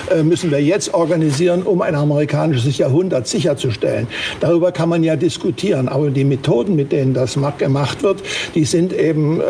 äh, müssen wir jetzt organisieren, um ein amerikanisches Jahrhundert sicherzustellen. Darüber kann man ja diskutieren, aber die Methoden, mit denen das gemacht wird, die sind eben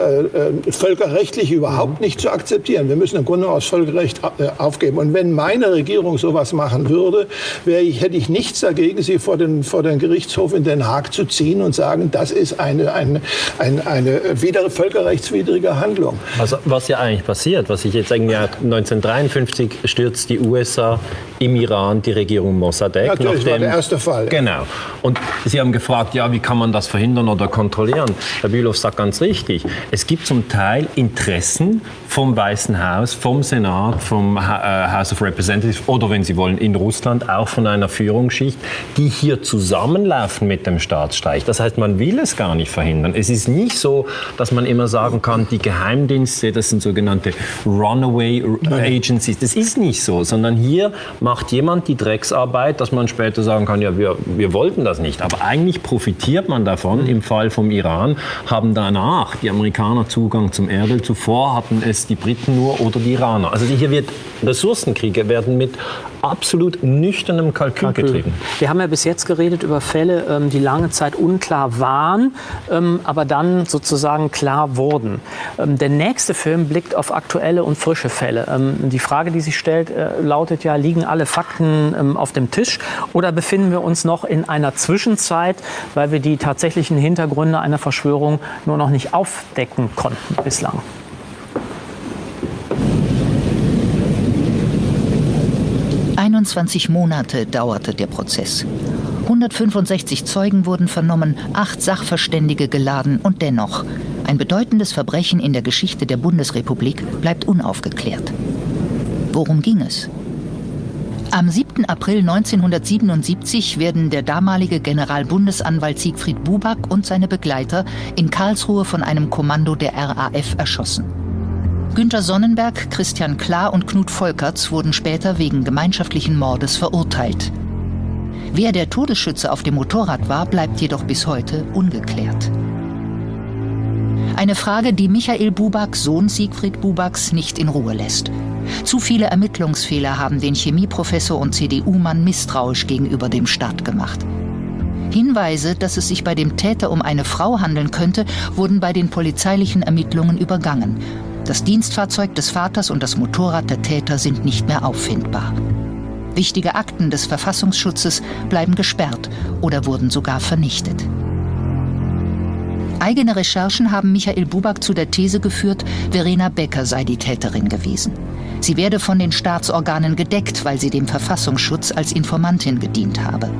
völkerrechtlich überhaupt nicht zu akzeptieren. Wir müssen im Grunde aus Völkerrecht aufgeben. Und wenn meine Regierung sowas machen würde, ich, hätte ich nicht nichts dagegen, sie vor den, vor den Gerichtshof in Den Haag zu ziehen und sagen, das ist eine, eine, eine, eine wieder völkerrechtswidrige Handlung. Also was ja eigentlich passiert, was ich jetzt irgendwie 1953 stürzt die USA im Iran die Regierung Mossadegh. Natürlich, nachdem, war der erste Fall. Genau. Und Sie haben gefragt, ja, wie kann man das verhindern oder kontrollieren? Herr Bülow sagt ganz richtig, es gibt zum Teil Interessen vom Weißen Haus, vom Senat, vom äh, House of Representatives oder, wenn Sie wollen, in Russland auch von einer Führungsschicht, die hier zusammenlaufen mit dem Staatsstreich. Das heißt, man will es gar nicht verhindern. Es ist nicht so, dass man immer sagen kann, die Geheimdienste, das sind sogenannte Runaway Agencies. Das ist nicht so, sondern hier macht jemand die Drecksarbeit, dass man später sagen kann, ja, wir, wir wollten das nicht. Aber eigentlich profitiert man davon. Im Fall vom Iran haben danach die Amerikaner Zugang zum Erdöl. Zuvor hatten es die Briten nur oder die Iraner. Also hier wird Ressourcenkriege werden mit absolut nüchternem Kalkül, Kalkül, getrieben. Wir haben ja bis jetzt geredet über Fälle, ähm, die lange Zeit unklar waren, ähm, aber dann sozusagen klar wurden. Ähm, der nächste Film blickt auf aktuelle und frische Fälle. Die Frage, die sich stellt, äh, lautet ja, liegen alle Fakten auf dem Tisch oder befinden wir uns noch in einer Zwischenzeit, weil wir die tatsächlichen Hintergründe einer Verschwörung nur noch nicht aufdecken konnten bislang? 21 Monate dauerte der Prozess. 165 Zeugen wurden vernommen, acht Sachverständige geladen und dennoch, ein bedeutendes Verbrechen in der Geschichte der Bundesrepublik bleibt unaufgeklärt. Worum ging es? Am 7. April 1977 werden der damalige Generalbundesanwalt Siegfried Buback und seine Begleiter in Karlsruhe von einem Kommando der RAF erschossen. Günter Sonnenberg, Christian Klar und Knut Volkerts wurden später wegen gemeinschaftlichen Mordes verurteilt. Wer der Todesschütze auf dem Motorrad war, bleibt jedoch bis heute ungeklärt. Eine Frage, die Michael Buback, Sohn Siegfried Bubacks, nicht in Ruhe lässt. Zu viele Ermittlungsfehler haben den Chemieprofessor und CDU-Mann misstrauisch gegenüber dem Staat gemacht. Hinweise, dass es sich bei dem Täter um eine Frau handeln könnte, wurden bei den polizeilichen Ermittlungen übergangen. Das Dienstfahrzeug des Vaters und das Motorrad der Täter sind nicht mehr auffindbar. Wichtige Akten des Verfassungsschutzes bleiben gesperrt oder wurden sogar vernichtet. Eigene Recherchen haben Michael Buback zu der These geführt, Verena Becker sei die Täterin gewesen. Sie werde von den Staatsorganen gedeckt, weil sie dem Verfassungsschutz als Informantin gedient habe.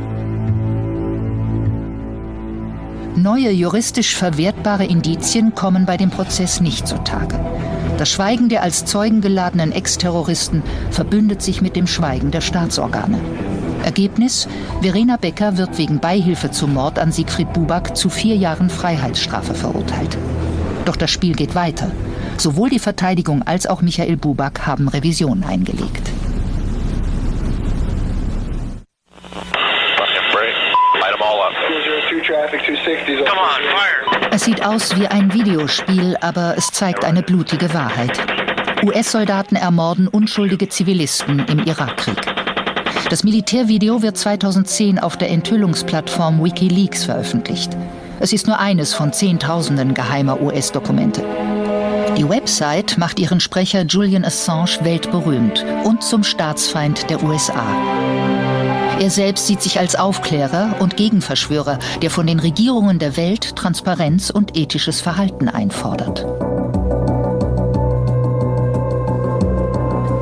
Neue juristisch verwertbare Indizien kommen bei dem Prozess nicht zutage. Das Schweigen der als Zeugen geladenen Ex-Terroristen verbündet sich mit dem Schweigen der Staatsorgane. Ergebnis: Verena Becker wird wegen Beihilfe zum Mord an Siegfried Buback zu vier Jahren Freiheitsstrafe verurteilt. Doch das Spiel geht weiter. Sowohl die Verteidigung als auch Michael Buback haben Revisionen eingelegt. Es sieht aus wie ein Videospiel, aber es zeigt eine blutige Wahrheit. US-Soldaten ermorden unschuldige Zivilisten im Irakkrieg. Das Militärvideo wird 2010 auf der Enthüllungsplattform Wikileaks veröffentlicht. Es ist nur eines von Zehntausenden geheimer US-Dokumente. Die Website macht ihren Sprecher Julian Assange weltberühmt und zum Staatsfeind der USA. Er selbst sieht sich als Aufklärer und Gegenverschwörer, der von den Regierungen der Welt Transparenz und ethisches Verhalten einfordert.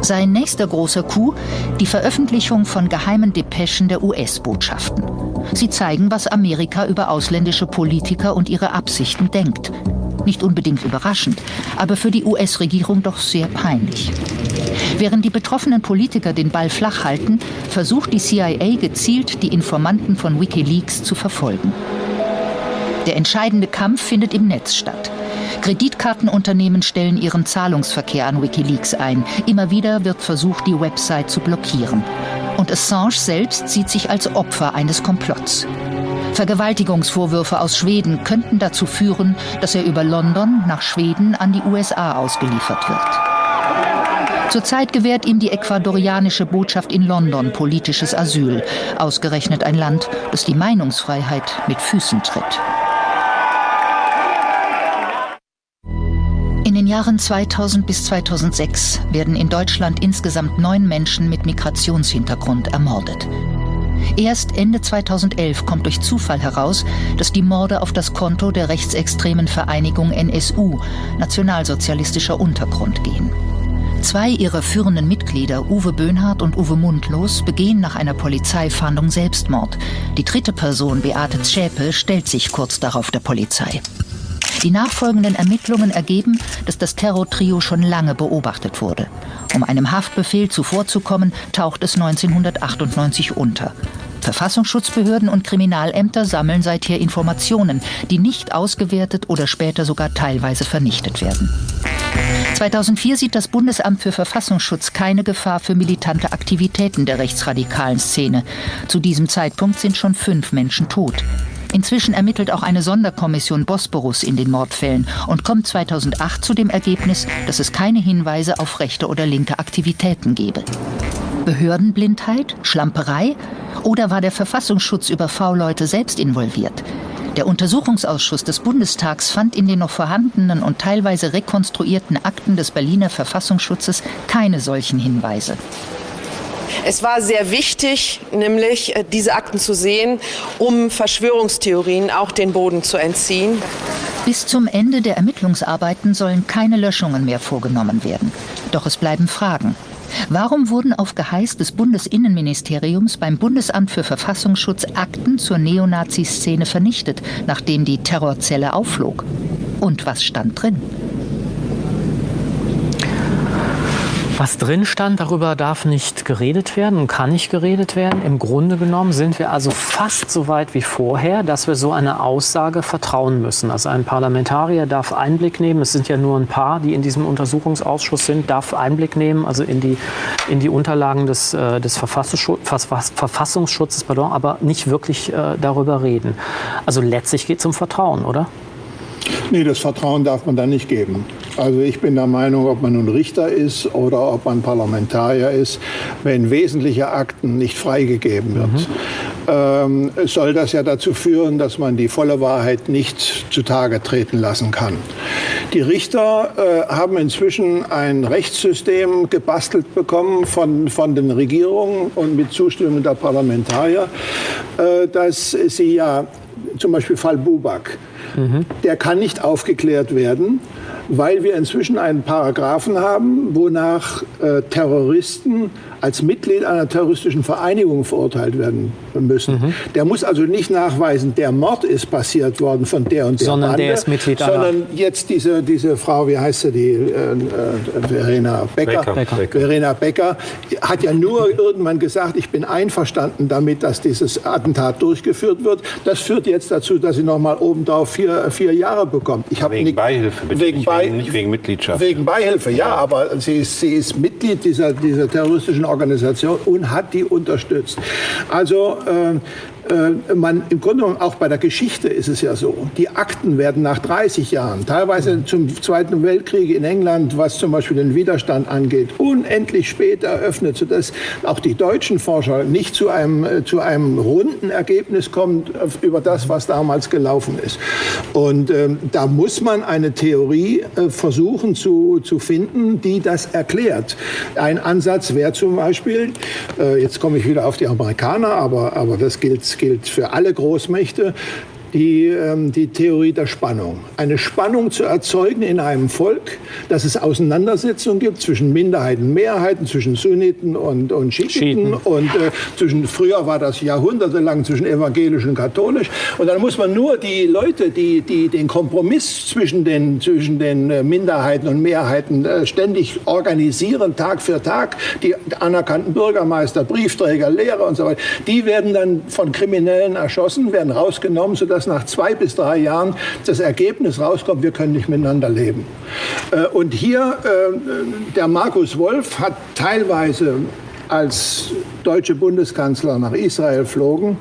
Sein nächster großer Coup, die Veröffentlichung von geheimen Depeschen der US-Botschaften. Sie zeigen, was Amerika über ausländische Politiker und ihre Absichten denkt. Nicht unbedingt überraschend, aber für die US-Regierung doch sehr peinlich. Während die betroffenen Politiker den Ball flach halten, versucht die CIA gezielt, die Informanten von Wikileaks zu verfolgen. Der entscheidende Kampf findet im Netz statt. Kreditkartenunternehmen stellen ihren Zahlungsverkehr an Wikileaks ein. Immer wieder wird versucht, die Website zu blockieren. Und Assange selbst sieht sich als Opfer eines Komplotts. Vergewaltigungsvorwürfe aus Schweden könnten dazu führen, dass er über London nach Schweden an die USA ausgeliefert wird. Zurzeit gewährt ihm die ecuadorianische Botschaft in London politisches Asyl, ausgerechnet ein Land, das die Meinungsfreiheit mit Füßen tritt. Jahren 2000 bis 2006 werden in Deutschland insgesamt neun Menschen mit Migrationshintergrund ermordet. Erst Ende 2011 kommt durch Zufall heraus, dass die Morde auf das Konto der rechtsextremen Vereinigung NSU, Nationalsozialistischer Untergrund, gehen. Zwei ihrer führenden Mitglieder, Uwe Böhnhardt und Uwe Mundlos, begehen nach einer Polizeifahndung Selbstmord. Die dritte Person, Beate Zschäpe, stellt sich kurz darauf der Polizei. Die nachfolgenden Ermittlungen ergeben, dass das Terrortrio schon lange beobachtet wurde. Um einem Haftbefehl zuvorzukommen, taucht es 1998 unter. Verfassungsschutzbehörden und Kriminalämter sammeln seither Informationen, die nicht ausgewertet oder später sogar teilweise vernichtet werden. 2004 sieht das Bundesamt für Verfassungsschutz keine Gefahr für militante Aktivitäten der rechtsradikalen Szene. Zu diesem Zeitpunkt sind schon fünf Menschen tot. Inzwischen ermittelt auch eine Sonderkommission Bosporus in den Mordfällen und kommt 2008 zu dem Ergebnis, dass es keine Hinweise auf rechte oder linke Aktivitäten gebe. Behördenblindheit, Schlamperei oder war der Verfassungsschutz über V-Leute selbst involviert? Der Untersuchungsausschuss des Bundestags fand in den noch vorhandenen und teilweise rekonstruierten Akten des Berliner Verfassungsschutzes keine solchen Hinweise. Es war sehr wichtig, nämlich äh, diese Akten zu sehen, um Verschwörungstheorien auch den Boden zu entziehen. Bis zum Ende der Ermittlungsarbeiten sollen keine Löschungen mehr vorgenommen werden. Doch es bleiben Fragen. Warum wurden auf Geheiß des Bundesinnenministeriums beim Bundesamt für Verfassungsschutz Akten zur Neonazi-Szene vernichtet, nachdem die Terrorzelle aufflog? Und was stand drin? Was drin stand, darüber darf nicht geredet werden und kann nicht geredet werden. Im Grunde genommen sind wir also fast so weit wie vorher, dass wir so eine Aussage vertrauen müssen. Also ein Parlamentarier darf Einblick nehmen. Es sind ja nur ein paar, die in diesem Untersuchungsausschuss sind, darf Einblick nehmen, also in die, in die Unterlagen des, äh, des Verfassungsschutzes, pardon, aber nicht wirklich äh, darüber reden. Also letztlich geht es um Vertrauen, oder? Nee, das Vertrauen darf man da nicht geben. Also ich bin der Meinung, ob man nun Richter ist oder ob man Parlamentarier ist, wenn wesentliche Akten nicht freigegeben wird, mhm. ähm, soll das ja dazu führen, dass man die volle Wahrheit nicht zutage treten lassen kann. Die Richter äh, haben inzwischen ein Rechtssystem gebastelt bekommen von, von den Regierungen und mit Zustimmung der Parlamentarier, äh, dass sie ja zum Beispiel Fall Bubak, mhm. der kann nicht aufgeklärt werden, weil wir inzwischen einen Paragraphen haben, wonach äh, Terroristen als Mitglied einer terroristischen Vereinigung verurteilt werden müssen. Mhm. Der muss also nicht nachweisen, der Mord ist passiert worden von der und der sondern Bande, der ist Mitglied sondern jetzt diese, diese Frau, wie heißt sie, die äh, äh, Verena Becker, Becker. Becker. Verena Becker hat ja nur irgendwann gesagt, ich bin einverstanden damit, dass dieses Attentat durchgeführt wird. Das führt jetzt dazu, dass sie noch mal obendrauf vier, vier Jahre bekommt. Ich wegen nicht, Beihilfe, bitte. Wegen, Be nicht wegen Mitgliedschaft. Wegen Beihilfe, ja, ja. aber sie ist, sie ist Mitglied dieser, dieser terroristischen Organisation und hat die unterstützt. Also äh, man, im Grunde genommen auch bei der Geschichte ist es ja so, die Akten werden nach 30 Jahren, teilweise zum Zweiten Weltkrieg in England, was zum Beispiel den Widerstand angeht, unendlich spät eröffnet, sodass auch die deutschen Forscher nicht zu einem, äh, zu einem runden Ergebnis kommen über das, was damals gelaufen ist. Und ähm, da muss man eine Theorie äh, versuchen zu, zu finden, die das erklärt. Ein Ansatz wäre zum Beispiel, äh, jetzt komme ich wieder auf die Amerikaner, aber, aber das gilt gilt für alle Großmächte die, ähm, die Theorie der Spannung. Eine Spannung zu erzeugen in einem Volk, dass es Auseinandersetzungen gibt zwischen Minderheiten, und Mehrheiten, zwischen Sunniten und, und Schiiten. Schiiten. Und äh, zwischen, früher war das jahrhundertelang zwischen evangelisch und katholisch. Und dann muss man nur die Leute, die, die den Kompromiss zwischen den, zwischen den äh, Minderheiten und Mehrheiten äh, ständig organisieren, Tag für Tag, die anerkannten Bürgermeister, Briefträger, Lehrer und so weiter, die werden dann von Kriminellen erschossen, werden rausgenommen, sodass dass nach zwei bis drei Jahren das Ergebnis rauskommt, wir können nicht miteinander leben. Äh, und hier, äh, der Markus Wolf hat teilweise als deutsche Bundeskanzler nach Israel flogen,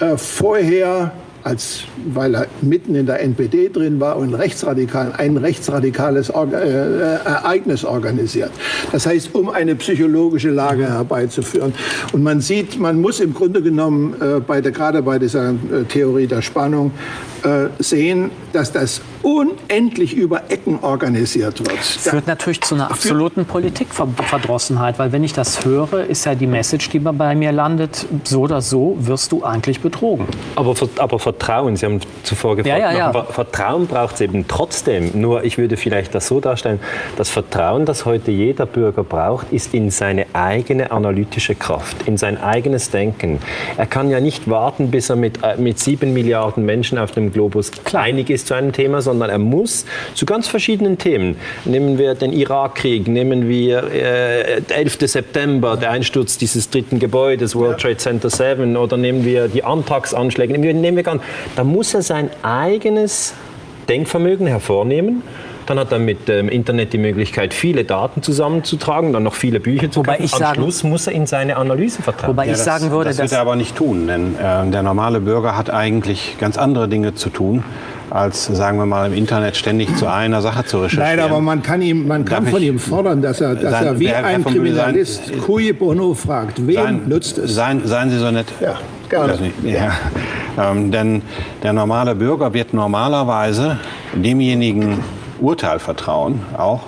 äh, vorher als, weil er mitten in der NPD drin war und rechtsradikal, ein rechtsradikales Or äh, Ereignis organisiert. Das heißt, um eine psychologische Lage herbeizuführen. Und man sieht, man muss im Grunde genommen äh, bei der, gerade bei dieser äh, Theorie der Spannung äh, sehen, dass das unendlich über Ecken organisiert wird. Führt natürlich zu einer absoluten Politikverdrossenheit, weil wenn ich das höre, ist ja die Message, die bei mir landet, so oder so wirst du eigentlich betrogen. Aber, aber Vertrauen, Sie haben zuvor gefragt, ja, ja, ja. Vertrauen braucht es eben trotzdem. Nur ich würde vielleicht das so darstellen, das Vertrauen, das heute jeder Bürger braucht, ist in seine eigene analytische Kraft, in sein eigenes Denken. Er kann ja nicht warten, bis er mit, äh, mit sieben Milliarden Menschen auf dem Globus einig ist zu einem Thema, sondern er muss zu ganz verschiedenen Themen. Nehmen wir den Irakkrieg, nehmen wir äh, 11. September, der Einsturz dieses dritten Gebäudes, World Trade Center 7, oder nehmen wir die Antragsanschläge, nehmen wir, nehmen wir an, da muss er sein eigenes Denkvermögen hervornehmen Dann hat er mit dem Internet die Möglichkeit, viele Daten zusammenzutragen, dann noch viele Bücher zu wobei ich Am sagen, Schluss muss er in seine Analyse vertrauen. Wobei Ja, ich das, sagen würde, das wird er aber nicht tun, denn äh, der normale Bürger hat eigentlich ganz andere Dinge zu tun, als sagen wir mal im Internet ständig zu einer Sache zu recherchieren. Nein, aber man kann, ihm, man kann Darf von ihm fordern, dass er, dass Sein- er wie Herr- Herr ein von Bülow, sein- Kriminalist cui bono fragt, wem Seien, nutzt es? Seien, seien Sie so nett. Ja, gerne. Nicht, ja. Ähm, denn der normale Bürger wird normalerweise demjenigen Urteil vertrauen, auch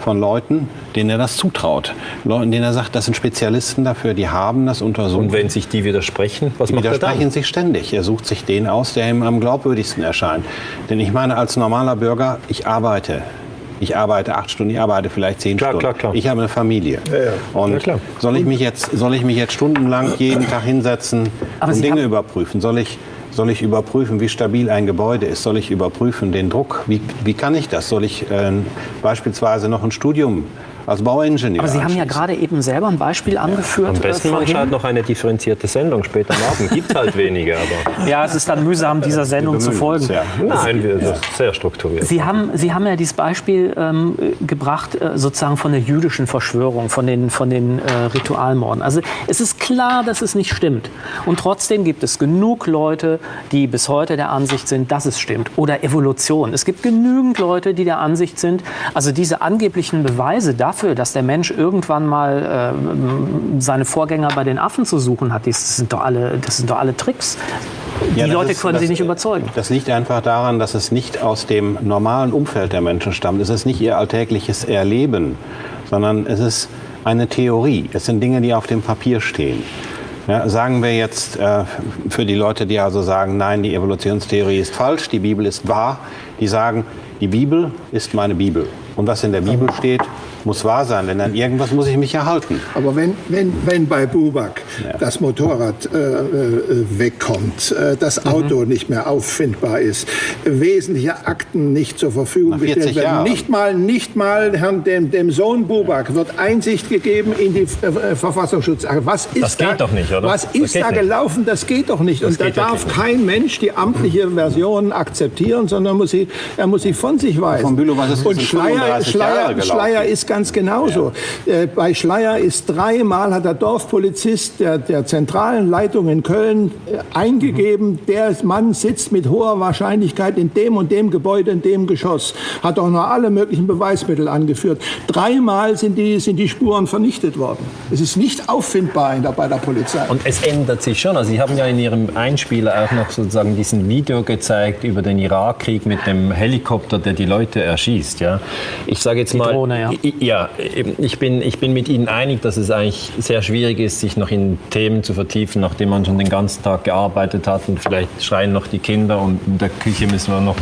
von Leuten, denen er das zutraut. Leuten, denen er sagt, das sind Spezialisten dafür, die haben das untersucht. Und wenn sich die widersprechen, was Die macht er widersprechen dann? sich ständig. Er sucht sich den aus, der ihm am glaubwürdigsten erscheint. Denn ich meine, als normaler Bürger, ich arbeite. Ich arbeite acht Stunden, ich arbeite vielleicht zehn Klar, Stunden. klar, klar. Ich habe eine Familie. Und Ja, klar. soll ich mich jetzt, soll ich mich jetzt stundenlang jeden Tag hinsetzen Aber und Sie Dinge überprüfen? Soll ich, soll ich überprüfen, wie stabil ein Gebäude ist? Soll ich überprüfen den Druck? Wie, wie kann ich das? Soll ich äh, beispielsweise noch ein Studium als Bauingenieur aber Sie haben ja gerade eben selber ein Beispiel angeführt. Am besten äh, man schaut noch eine differenzierte Sendung später am Abend. Gibt halt wenige, aber Ja, es ist dann mühsam, dieser Sendung zu folgen. ja. nein, wir, ist sehr strukturiert. Sie haben, Sie haben ja dieses Beispiel ähm, gebracht, äh, sozusagen von der jüdischen Verschwörung, von den, von den äh, Ritualmorden. Also es ist klar, dass es nicht stimmt. Und trotzdem gibt es genug Leute, die bis heute der Ansicht sind, dass es stimmt. Oder Evolution. Es gibt genügend Leute, die der Ansicht sind, also diese angeblichen Beweise dafür, dass der Mensch irgendwann mal äh, seine Vorgänger bei den Affen zu suchen hat, das sind doch alle, das sind doch alle Tricks. Die Ja, Leute ist- können das- Sie nicht überzeugen. Das liegt einfach daran, dass es nicht aus dem normalen Umfeld der Menschen stammt. Es ist nicht ihr alltägliches Erleben, sondern es ist eine Theorie. Es sind Dinge, die auf dem Papier stehen. Ja, sagen wir jetzt äh, für die Leute, die also sagen, nein, die Evolutionstheorie ist falsch, die Bibel ist wahr, die sagen, die Bibel ist meine Bibel. Und was in der Bibel steht, muss wahr sein, denn an irgendwas muss ich mich erhalten. Aber wenn, wenn, wenn bei Bubak das Motorrad äh, äh, wegkommt, äh, das Mhm. Auto nicht mehr auffindbar ist, wesentliche Akten nicht zur Verfügung Nach 40 gestellt werden, Jahren. nicht mal, nicht mal Herrn, dem, dem Sohn Bubak wird Einsicht gegeben in die äh, Verfassungsschutzakte. Was ist Das geht da, doch nicht, oder? Was Das ist da nicht. gelaufen? Das geht doch nicht. Das Und da darf wirklich kein Mensch die amtliche Version akzeptieren, sondern muss sie, er muss sie von sich weisen. von Bülow, was ist Und Schleier, 35 Jahre Schleier? Schleier ist ganz genauso. Äh, bei Schleier ist dreimal hat der Dorfpolizist der, der zentralen Leitung in Köln äh, eingegeben, der Mann sitzt mit hoher Wahrscheinlichkeit in dem und dem Gebäude, in dem Geschoss. Hat auch noch alle möglichen Beweismittel angeführt. Dreimal sind die, sind die Spuren vernichtet worden. Es ist nicht auffindbar in der, bei der Polizei. Und es ändert sich schon. Also Sie haben ja in Ihrem Einspieler auch noch sozusagen diesen Video gezeigt über den Irakkrieg mit dem Helikopter, der die Leute erschießt. Ja, ich sage jetzt mal, Drohne, ja. I- ja, ich bin, ich bin mit Ihnen einig, dass es eigentlich sehr schwierig ist, sich noch in Themen zu vertiefen, nachdem man schon den ganzen Tag gearbeitet hat und vielleicht schreien noch die Kinder und in der Küche müssen wir noch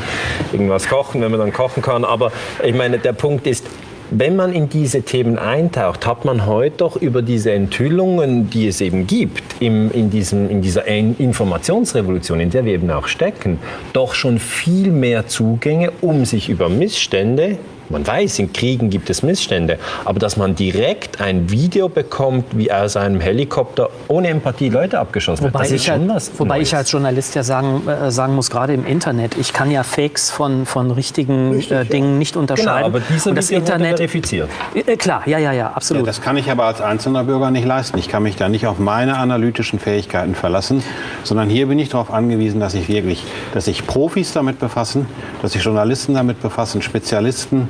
irgendwas kochen, wenn man dann kochen kann. Aber ich meine, der Punkt ist, wenn man in diese Themen eintaucht, hat man heute doch über diese Enthüllungen, die es eben gibt, im, in, diesem, in dieser In- Informationsrevolution, in der wir eben auch stecken, doch schon viel mehr Zugänge, um sich über Missstände man weiß, in Kriegen gibt es Missstände, aber dass man direkt ein Video bekommt, wie aus einem Helikopter ohne Empathie Leute abgeschossen wird, Wobei, das ist ich, schon halt, was wobei Neues. ich als Journalist ja sagen, äh, sagen muss, gerade im Internet, ich kann ja Fakes von, von richtigen äh, Dingen nicht Genau, unterscheiden. aber dieser Und das Video Internet, verifiziert. äh, klar, ja, ja, ja, Ja, absolut. das kann ich aber als einzelner Bürger nicht leisten. Ich kann mich da nicht auf meine analytischen Fähigkeiten verlassen, sondern hier bin ich darauf angewiesen, dass ich wirklich, dass sich Profis damit befassen, dass sich Journalisten damit befassen, Spezialisten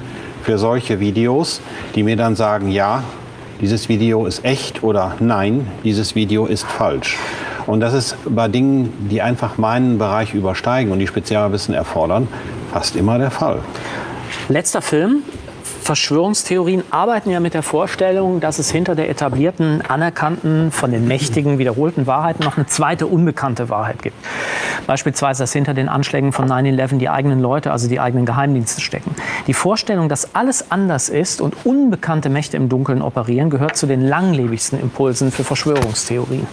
für solche Videos, die mir dann sagen, ja, dieses Video ist echt oder nein, dieses Video ist falsch. Und das ist bei Dingen, die einfach meinen Bereich übersteigen und die Spezialwissen erfordern, fast immer der Fall. Letzter Film. Verschwörungstheorien arbeiten ja mit der Vorstellung, dass es hinter der etablierten, anerkannten, von den Mächtigen wiederholten Wahrheit noch eine zweite unbekannte Wahrheit gibt. Beispielsweise, dass hinter den Anschlägen von 9-11 die eigenen Leute, also die eigenen Geheimdienste stecken. Die Vorstellung, dass alles anders ist und unbekannte Mächte im Dunkeln operieren, gehört zu den langlebigsten Impulsen für Verschwörungstheorien.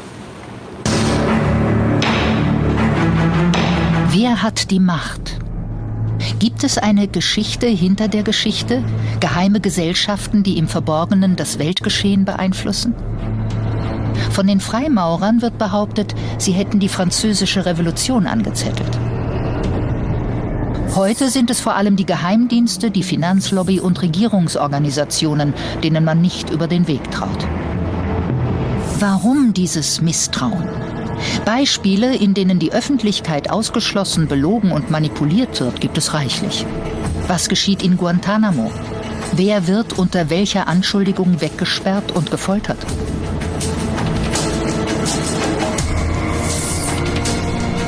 Wer hat die Macht? Gibt es eine Geschichte hinter der Geschichte? Geheime Gesellschaften, die im Verborgenen das Weltgeschehen beeinflussen? Von den Freimaurern wird behauptet, sie hätten die französische Revolution angezettelt. Heute sind es vor allem die Geheimdienste, die Finanzlobby und Regierungsorganisationen, denen man nicht über den Weg traut. Warum dieses Misstrauen? Beispiele, in denen die Öffentlichkeit ausgeschlossen, belogen und manipuliert wird, gibt es reichlich. Was geschieht in Guantanamo? Wer wird unter welcher Anschuldigung weggesperrt und gefoltert?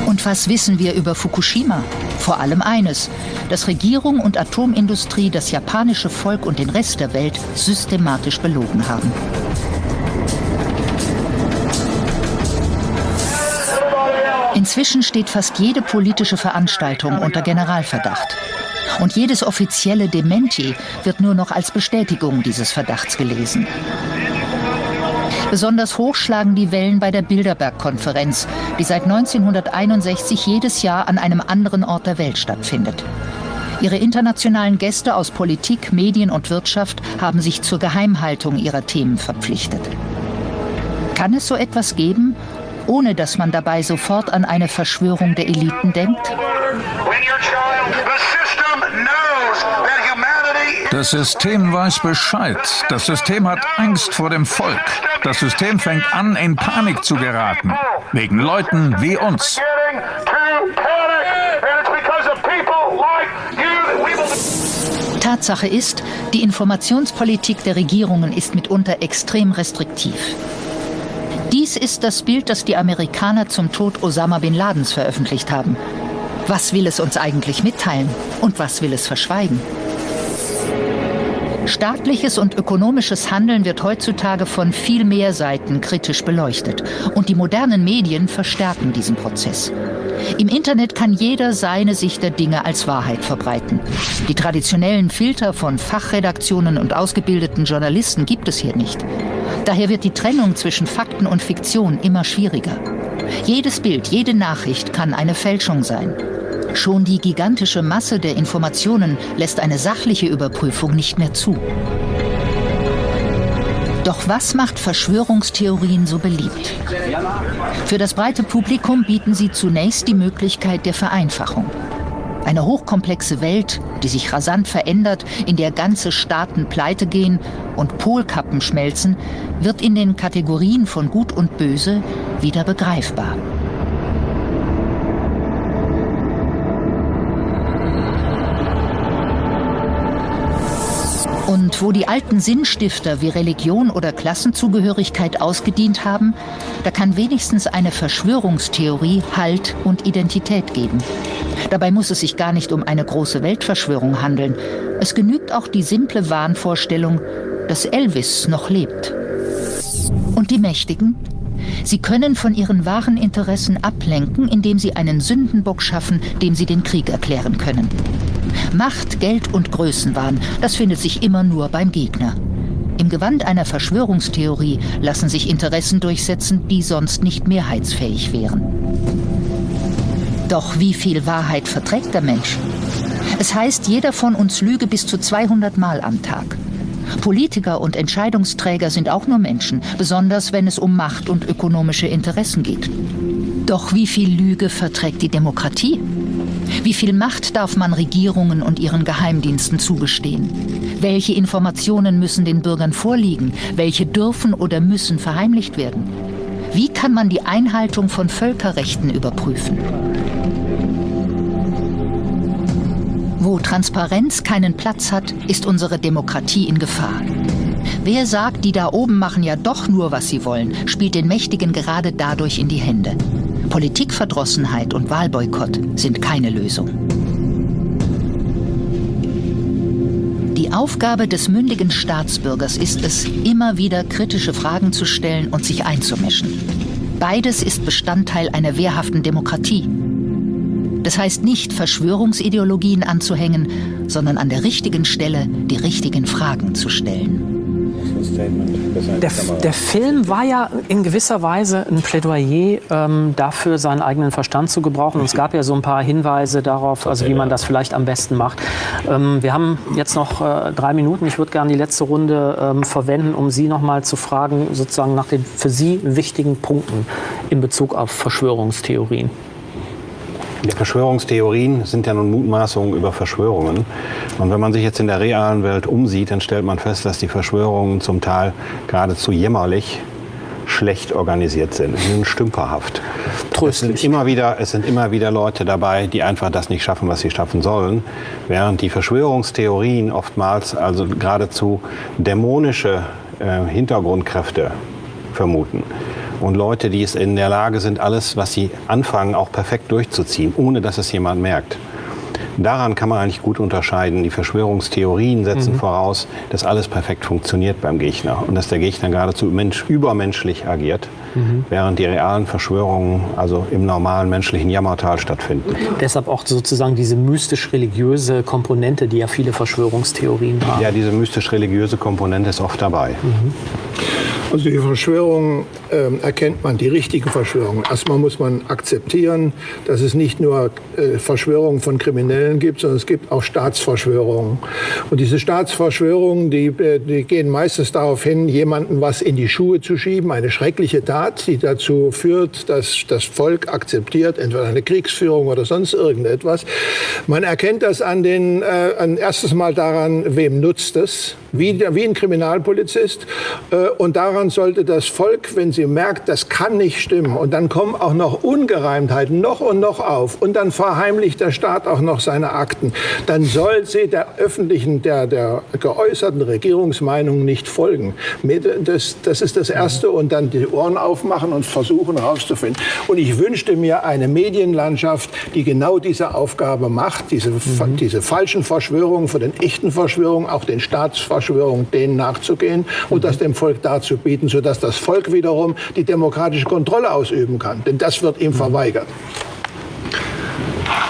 Und was wissen wir über Fukushima? Vor allem eines, dass Regierung und Atomindustrie das japanische Volk und den Rest der Welt systematisch belogen haben. Inzwischen steht fast jede politische Veranstaltung unter Generalverdacht. Und jedes offizielle Dementi wird nur noch als Bestätigung dieses Verdachts gelesen. Besonders hoch schlagen die Wellen bei der Bilderberg-Konferenz, die seit 1961 jedes Jahr an einem anderen Ort der Welt stattfindet. Ihre internationalen Gäste aus Politik, Medien und Wirtschaft haben sich zur Geheimhaltung ihrer Themen verpflichtet. Kann es so etwas geben ohne dass man dabei sofort an eine Verschwörung der Eliten denkt? Das System weiß Bescheid. Das System hat Angst vor dem Volk. Das System fängt an, in Panik zu geraten. Wegen Leuten wie uns. Tatsache ist, die Informationspolitik der Regierungen ist mitunter extrem restriktiv. Dies ist das Bild, das die Amerikaner zum Tod Osama bin Ladens veröffentlicht haben. Was will es uns eigentlich mitteilen und was will es verschweigen? Staatliches und ökonomisches Handeln wird heutzutage von viel mehr Seiten kritisch beleuchtet. Und die modernen Medien verstärken diesen Prozess. Im Internet kann jeder seine Sicht der Dinge als Wahrheit verbreiten. Die traditionellen Filter von Fachredaktionen und ausgebildeten Journalisten gibt es hier nicht. Daher wird die Trennung zwischen Fakten und Fiktion immer schwieriger. Jedes Bild, jede Nachricht kann eine Fälschung sein. Schon die gigantische Masse der Informationen lässt eine sachliche Überprüfung nicht mehr zu. Doch was macht Verschwörungstheorien so beliebt? Für das breite Publikum bieten sie zunächst die Möglichkeit der Vereinfachung. Eine hochkomplexe Welt, die sich rasant verändert, in der ganze Staaten pleite gehen und Polkappen schmelzen, wird in den Kategorien von Gut und Böse wieder begreifbar. Und wo die alten Sinnstifter wie Religion oder Klassenzugehörigkeit ausgedient haben, da kann wenigstens eine Verschwörungstheorie Halt und Identität geben. Dabei muss es sich gar nicht um eine große Weltverschwörung handeln. Es genügt auch die simple Wahnvorstellung, dass Elvis noch lebt. Und die Mächtigen? Sie können von ihren wahren Interessen ablenken, indem sie einen Sündenbock schaffen, dem sie den Krieg erklären können. Macht, Geld und Größenwahn, das findet sich immer nur beim Gegner. Im Gewand einer Verschwörungstheorie lassen sich Interessen durchsetzen, die sonst nicht mehrheitsfähig wären. Doch wie viel Wahrheit verträgt der Mensch? Es heißt, jeder von uns lüge bis zu 200 Mal am Tag. Politiker und Entscheidungsträger sind auch nur Menschen, besonders wenn es um Macht und ökonomische Interessen geht. Doch wie viel Lüge verträgt die Demokratie? Wie viel Macht darf man Regierungen und ihren Geheimdiensten zugestehen? Welche Informationen müssen den Bürgern vorliegen? Welche dürfen oder müssen verheimlicht werden? Wie kann man die Einhaltung von Völkerrechten überprüfen? Wo Transparenz keinen Platz hat, ist unsere Demokratie in Gefahr. Wer sagt, die da oben machen ja doch nur, was sie wollen, spielt den Mächtigen gerade dadurch in die Hände. Politikverdrossenheit und Wahlboykott sind keine Lösung. Die Aufgabe des mündigen Staatsbürgers ist es, immer wieder kritische Fragen zu stellen und sich einzumischen. Beides ist Bestandteil einer wehrhaften Demokratie. Das heißt nicht, Verschwörungsideologien anzuhängen, sondern an der richtigen Stelle die richtigen Fragen zu stellen. Der, der, Film war ja in gewisser Weise ein Plädoyer ähm, dafür, seinen eigenen Verstand zu gebrauchen. Und es gab ja so ein paar Hinweise darauf, also wie man das vielleicht am besten macht. Ähm, wir haben jetzt noch äh, drei Minuten. Ich würde gerne die letzte Runde ähm, verwenden, um Sie noch mal zu fragen, sozusagen nach den für Sie wichtigen Punkten in Bezug auf Verschwörungstheorien. Die Verschwörungstheorien sind ja nun Mutmaßungen über Verschwörungen. Und wenn man sich jetzt in der realen Welt umsieht, dann stellt man fest, dass die Verschwörungen zum Teil geradezu jämmerlich schlecht organisiert sind, sind stümperhaft. Es sind, immer wieder, es sind immer wieder Leute dabei, die einfach das nicht schaffen, was sie schaffen sollen, während die Verschwörungstheorien oftmals also geradezu dämonische äh, Hintergrundkräfte vermuten und Leute, die es in der Lage sind, alles, was sie anfangen, auch perfekt durchzuziehen, ohne dass es jemand merkt. Daran kann man eigentlich gut unterscheiden. Die Verschwörungstheorien setzen mhm. voraus, dass alles perfekt funktioniert beim Gegner und dass der Gegner geradezu mensch, übermenschlich agiert, mhm. während die realen Verschwörungen also im normalen menschlichen Jammertal stattfinden. Deshalb auch sozusagen diese mystisch-religiöse Komponente, die ja viele Verschwörungstheorien haben. Ja, diese mystisch-religiöse Komponente ist oft dabei. Mhm. Also die Verschwörungen äh, erkennt man, die richtigen Verschwörungen. Erstmal muss man akzeptieren, dass es nicht nur äh, Verschwörungen von Kriminellen gibt, sondern es gibt auch Staatsverschwörungen. Und diese Staatsverschwörungen, die, äh, die gehen meistens darauf hin, jemandem was in die Schuhe zu schieben, eine schreckliche Tat, die dazu führt, dass das Volk akzeptiert, entweder eine Kriegsführung oder sonst irgendetwas. Man erkennt das an den, äh, an erstes Mal daran, wem nutzt es, wie, wie ein Kriminalpolizist. Äh, und daran sollte das Volk, wenn sie merkt, das kann nicht stimmen, und dann kommen auch noch Ungereimtheiten noch und noch auf, und dann verheimlicht der Staat auch noch seine Akten, dann soll sie der öffentlichen, der, der geäußerten Regierungsmeinung nicht folgen. Das, das ist das Erste. Und dann die Ohren aufmachen und versuchen herauszufinden. Und ich wünschte mir eine Medienlandschaft, die genau diese Aufgabe macht, diese, mhm. diese falschen Verschwörungen von den echten Verschwörungen, auch den Staatsverschwörungen, Verschwörung, denen nachzugehen und das dem Volk darzubieten, sodass das Volk wiederum die demokratische Kontrolle ausüben kann. Denn das wird ihm verweigert.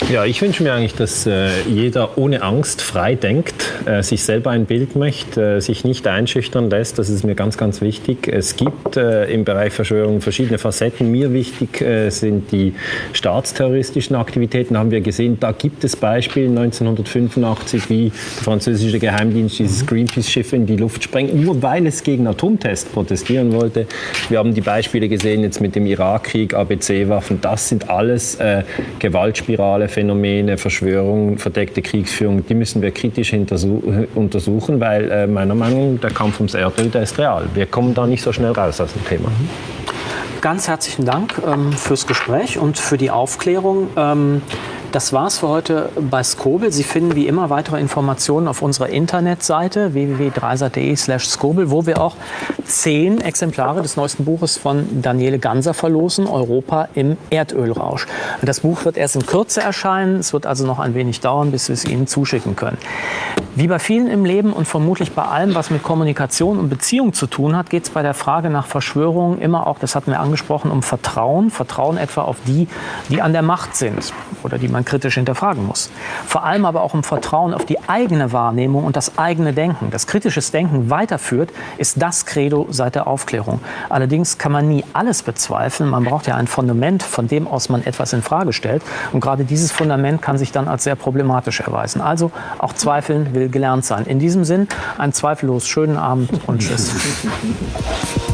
Ja, ich wünsche mir eigentlich, dass äh, jeder ohne Angst frei denkt, äh, sich selber ein Bild möchte, äh, sich nicht einschüchtern lässt. Das ist mir ganz, ganz wichtig. Es gibt äh, im Bereich Verschwörung verschiedene Facetten. Mir wichtig äh, sind die staatsterroristischen Aktivitäten. Haben wir gesehen, da gibt es Beispiele 1985, wie der französische Geheimdienst dieses. Greenpeace-Schiff in die Luft sprengt, nur weil es gegen Atomtests protestieren wollte. Wir haben die Beispiele gesehen jetzt mit dem Irakkrieg, ABC-Waffen. Das sind alles äh, Gewaltspirale Phänomene, Verschwörung, verdeckte Kriegsführung, die müssen wir kritisch untersuchen, weil äh, meiner Meinung nach der Kampf ums Erdöl, der ist real. Wir kommen da nicht so schnell raus aus dem Thema. Ganz herzlichen Dank ähm, fürs Gespräch und für die Aufklärung. Ähm, das war's für heute bei Skobel. Sie finden wie immer weitere Informationen auf unserer Internetseite www.dreisat.de/skobel, wo wir auch zehn Exemplare des neuesten Buches von Daniele Ganser verlosen, Europa im Erdölrausch. Das Buch wird erst in Kürze erscheinen. Es wird also noch ein wenig dauern, bis wir es Ihnen zuschicken können. Wie bei vielen im Leben und vermutlich bei allem, was mit Kommunikation und Beziehung zu tun hat, geht es bei der Frage nach Verschwörungen immer auch, das hatten wir angesprochen, um Vertrauen. Vertrauen etwa auf die, die an der Macht sind oder die man kritisch hinterfragen muss. Vor allem aber auch um Vertrauen auf die eigene Wahrnehmung und das eigene Denken. Das kritisches Denken weiterführt, ist das Credo seit der Aufklärung. Allerdings kann man nie alles bezweifeln. Man braucht ja ein Fundament, von dem aus man etwas in Frage stellt. Und gerade dieses Fundament kann sich dann als sehr problematisch erweisen. Also auch Zweifeln will gelernt sein. In diesem Sinn, einen zweifellos schönen Abend und Tschüss.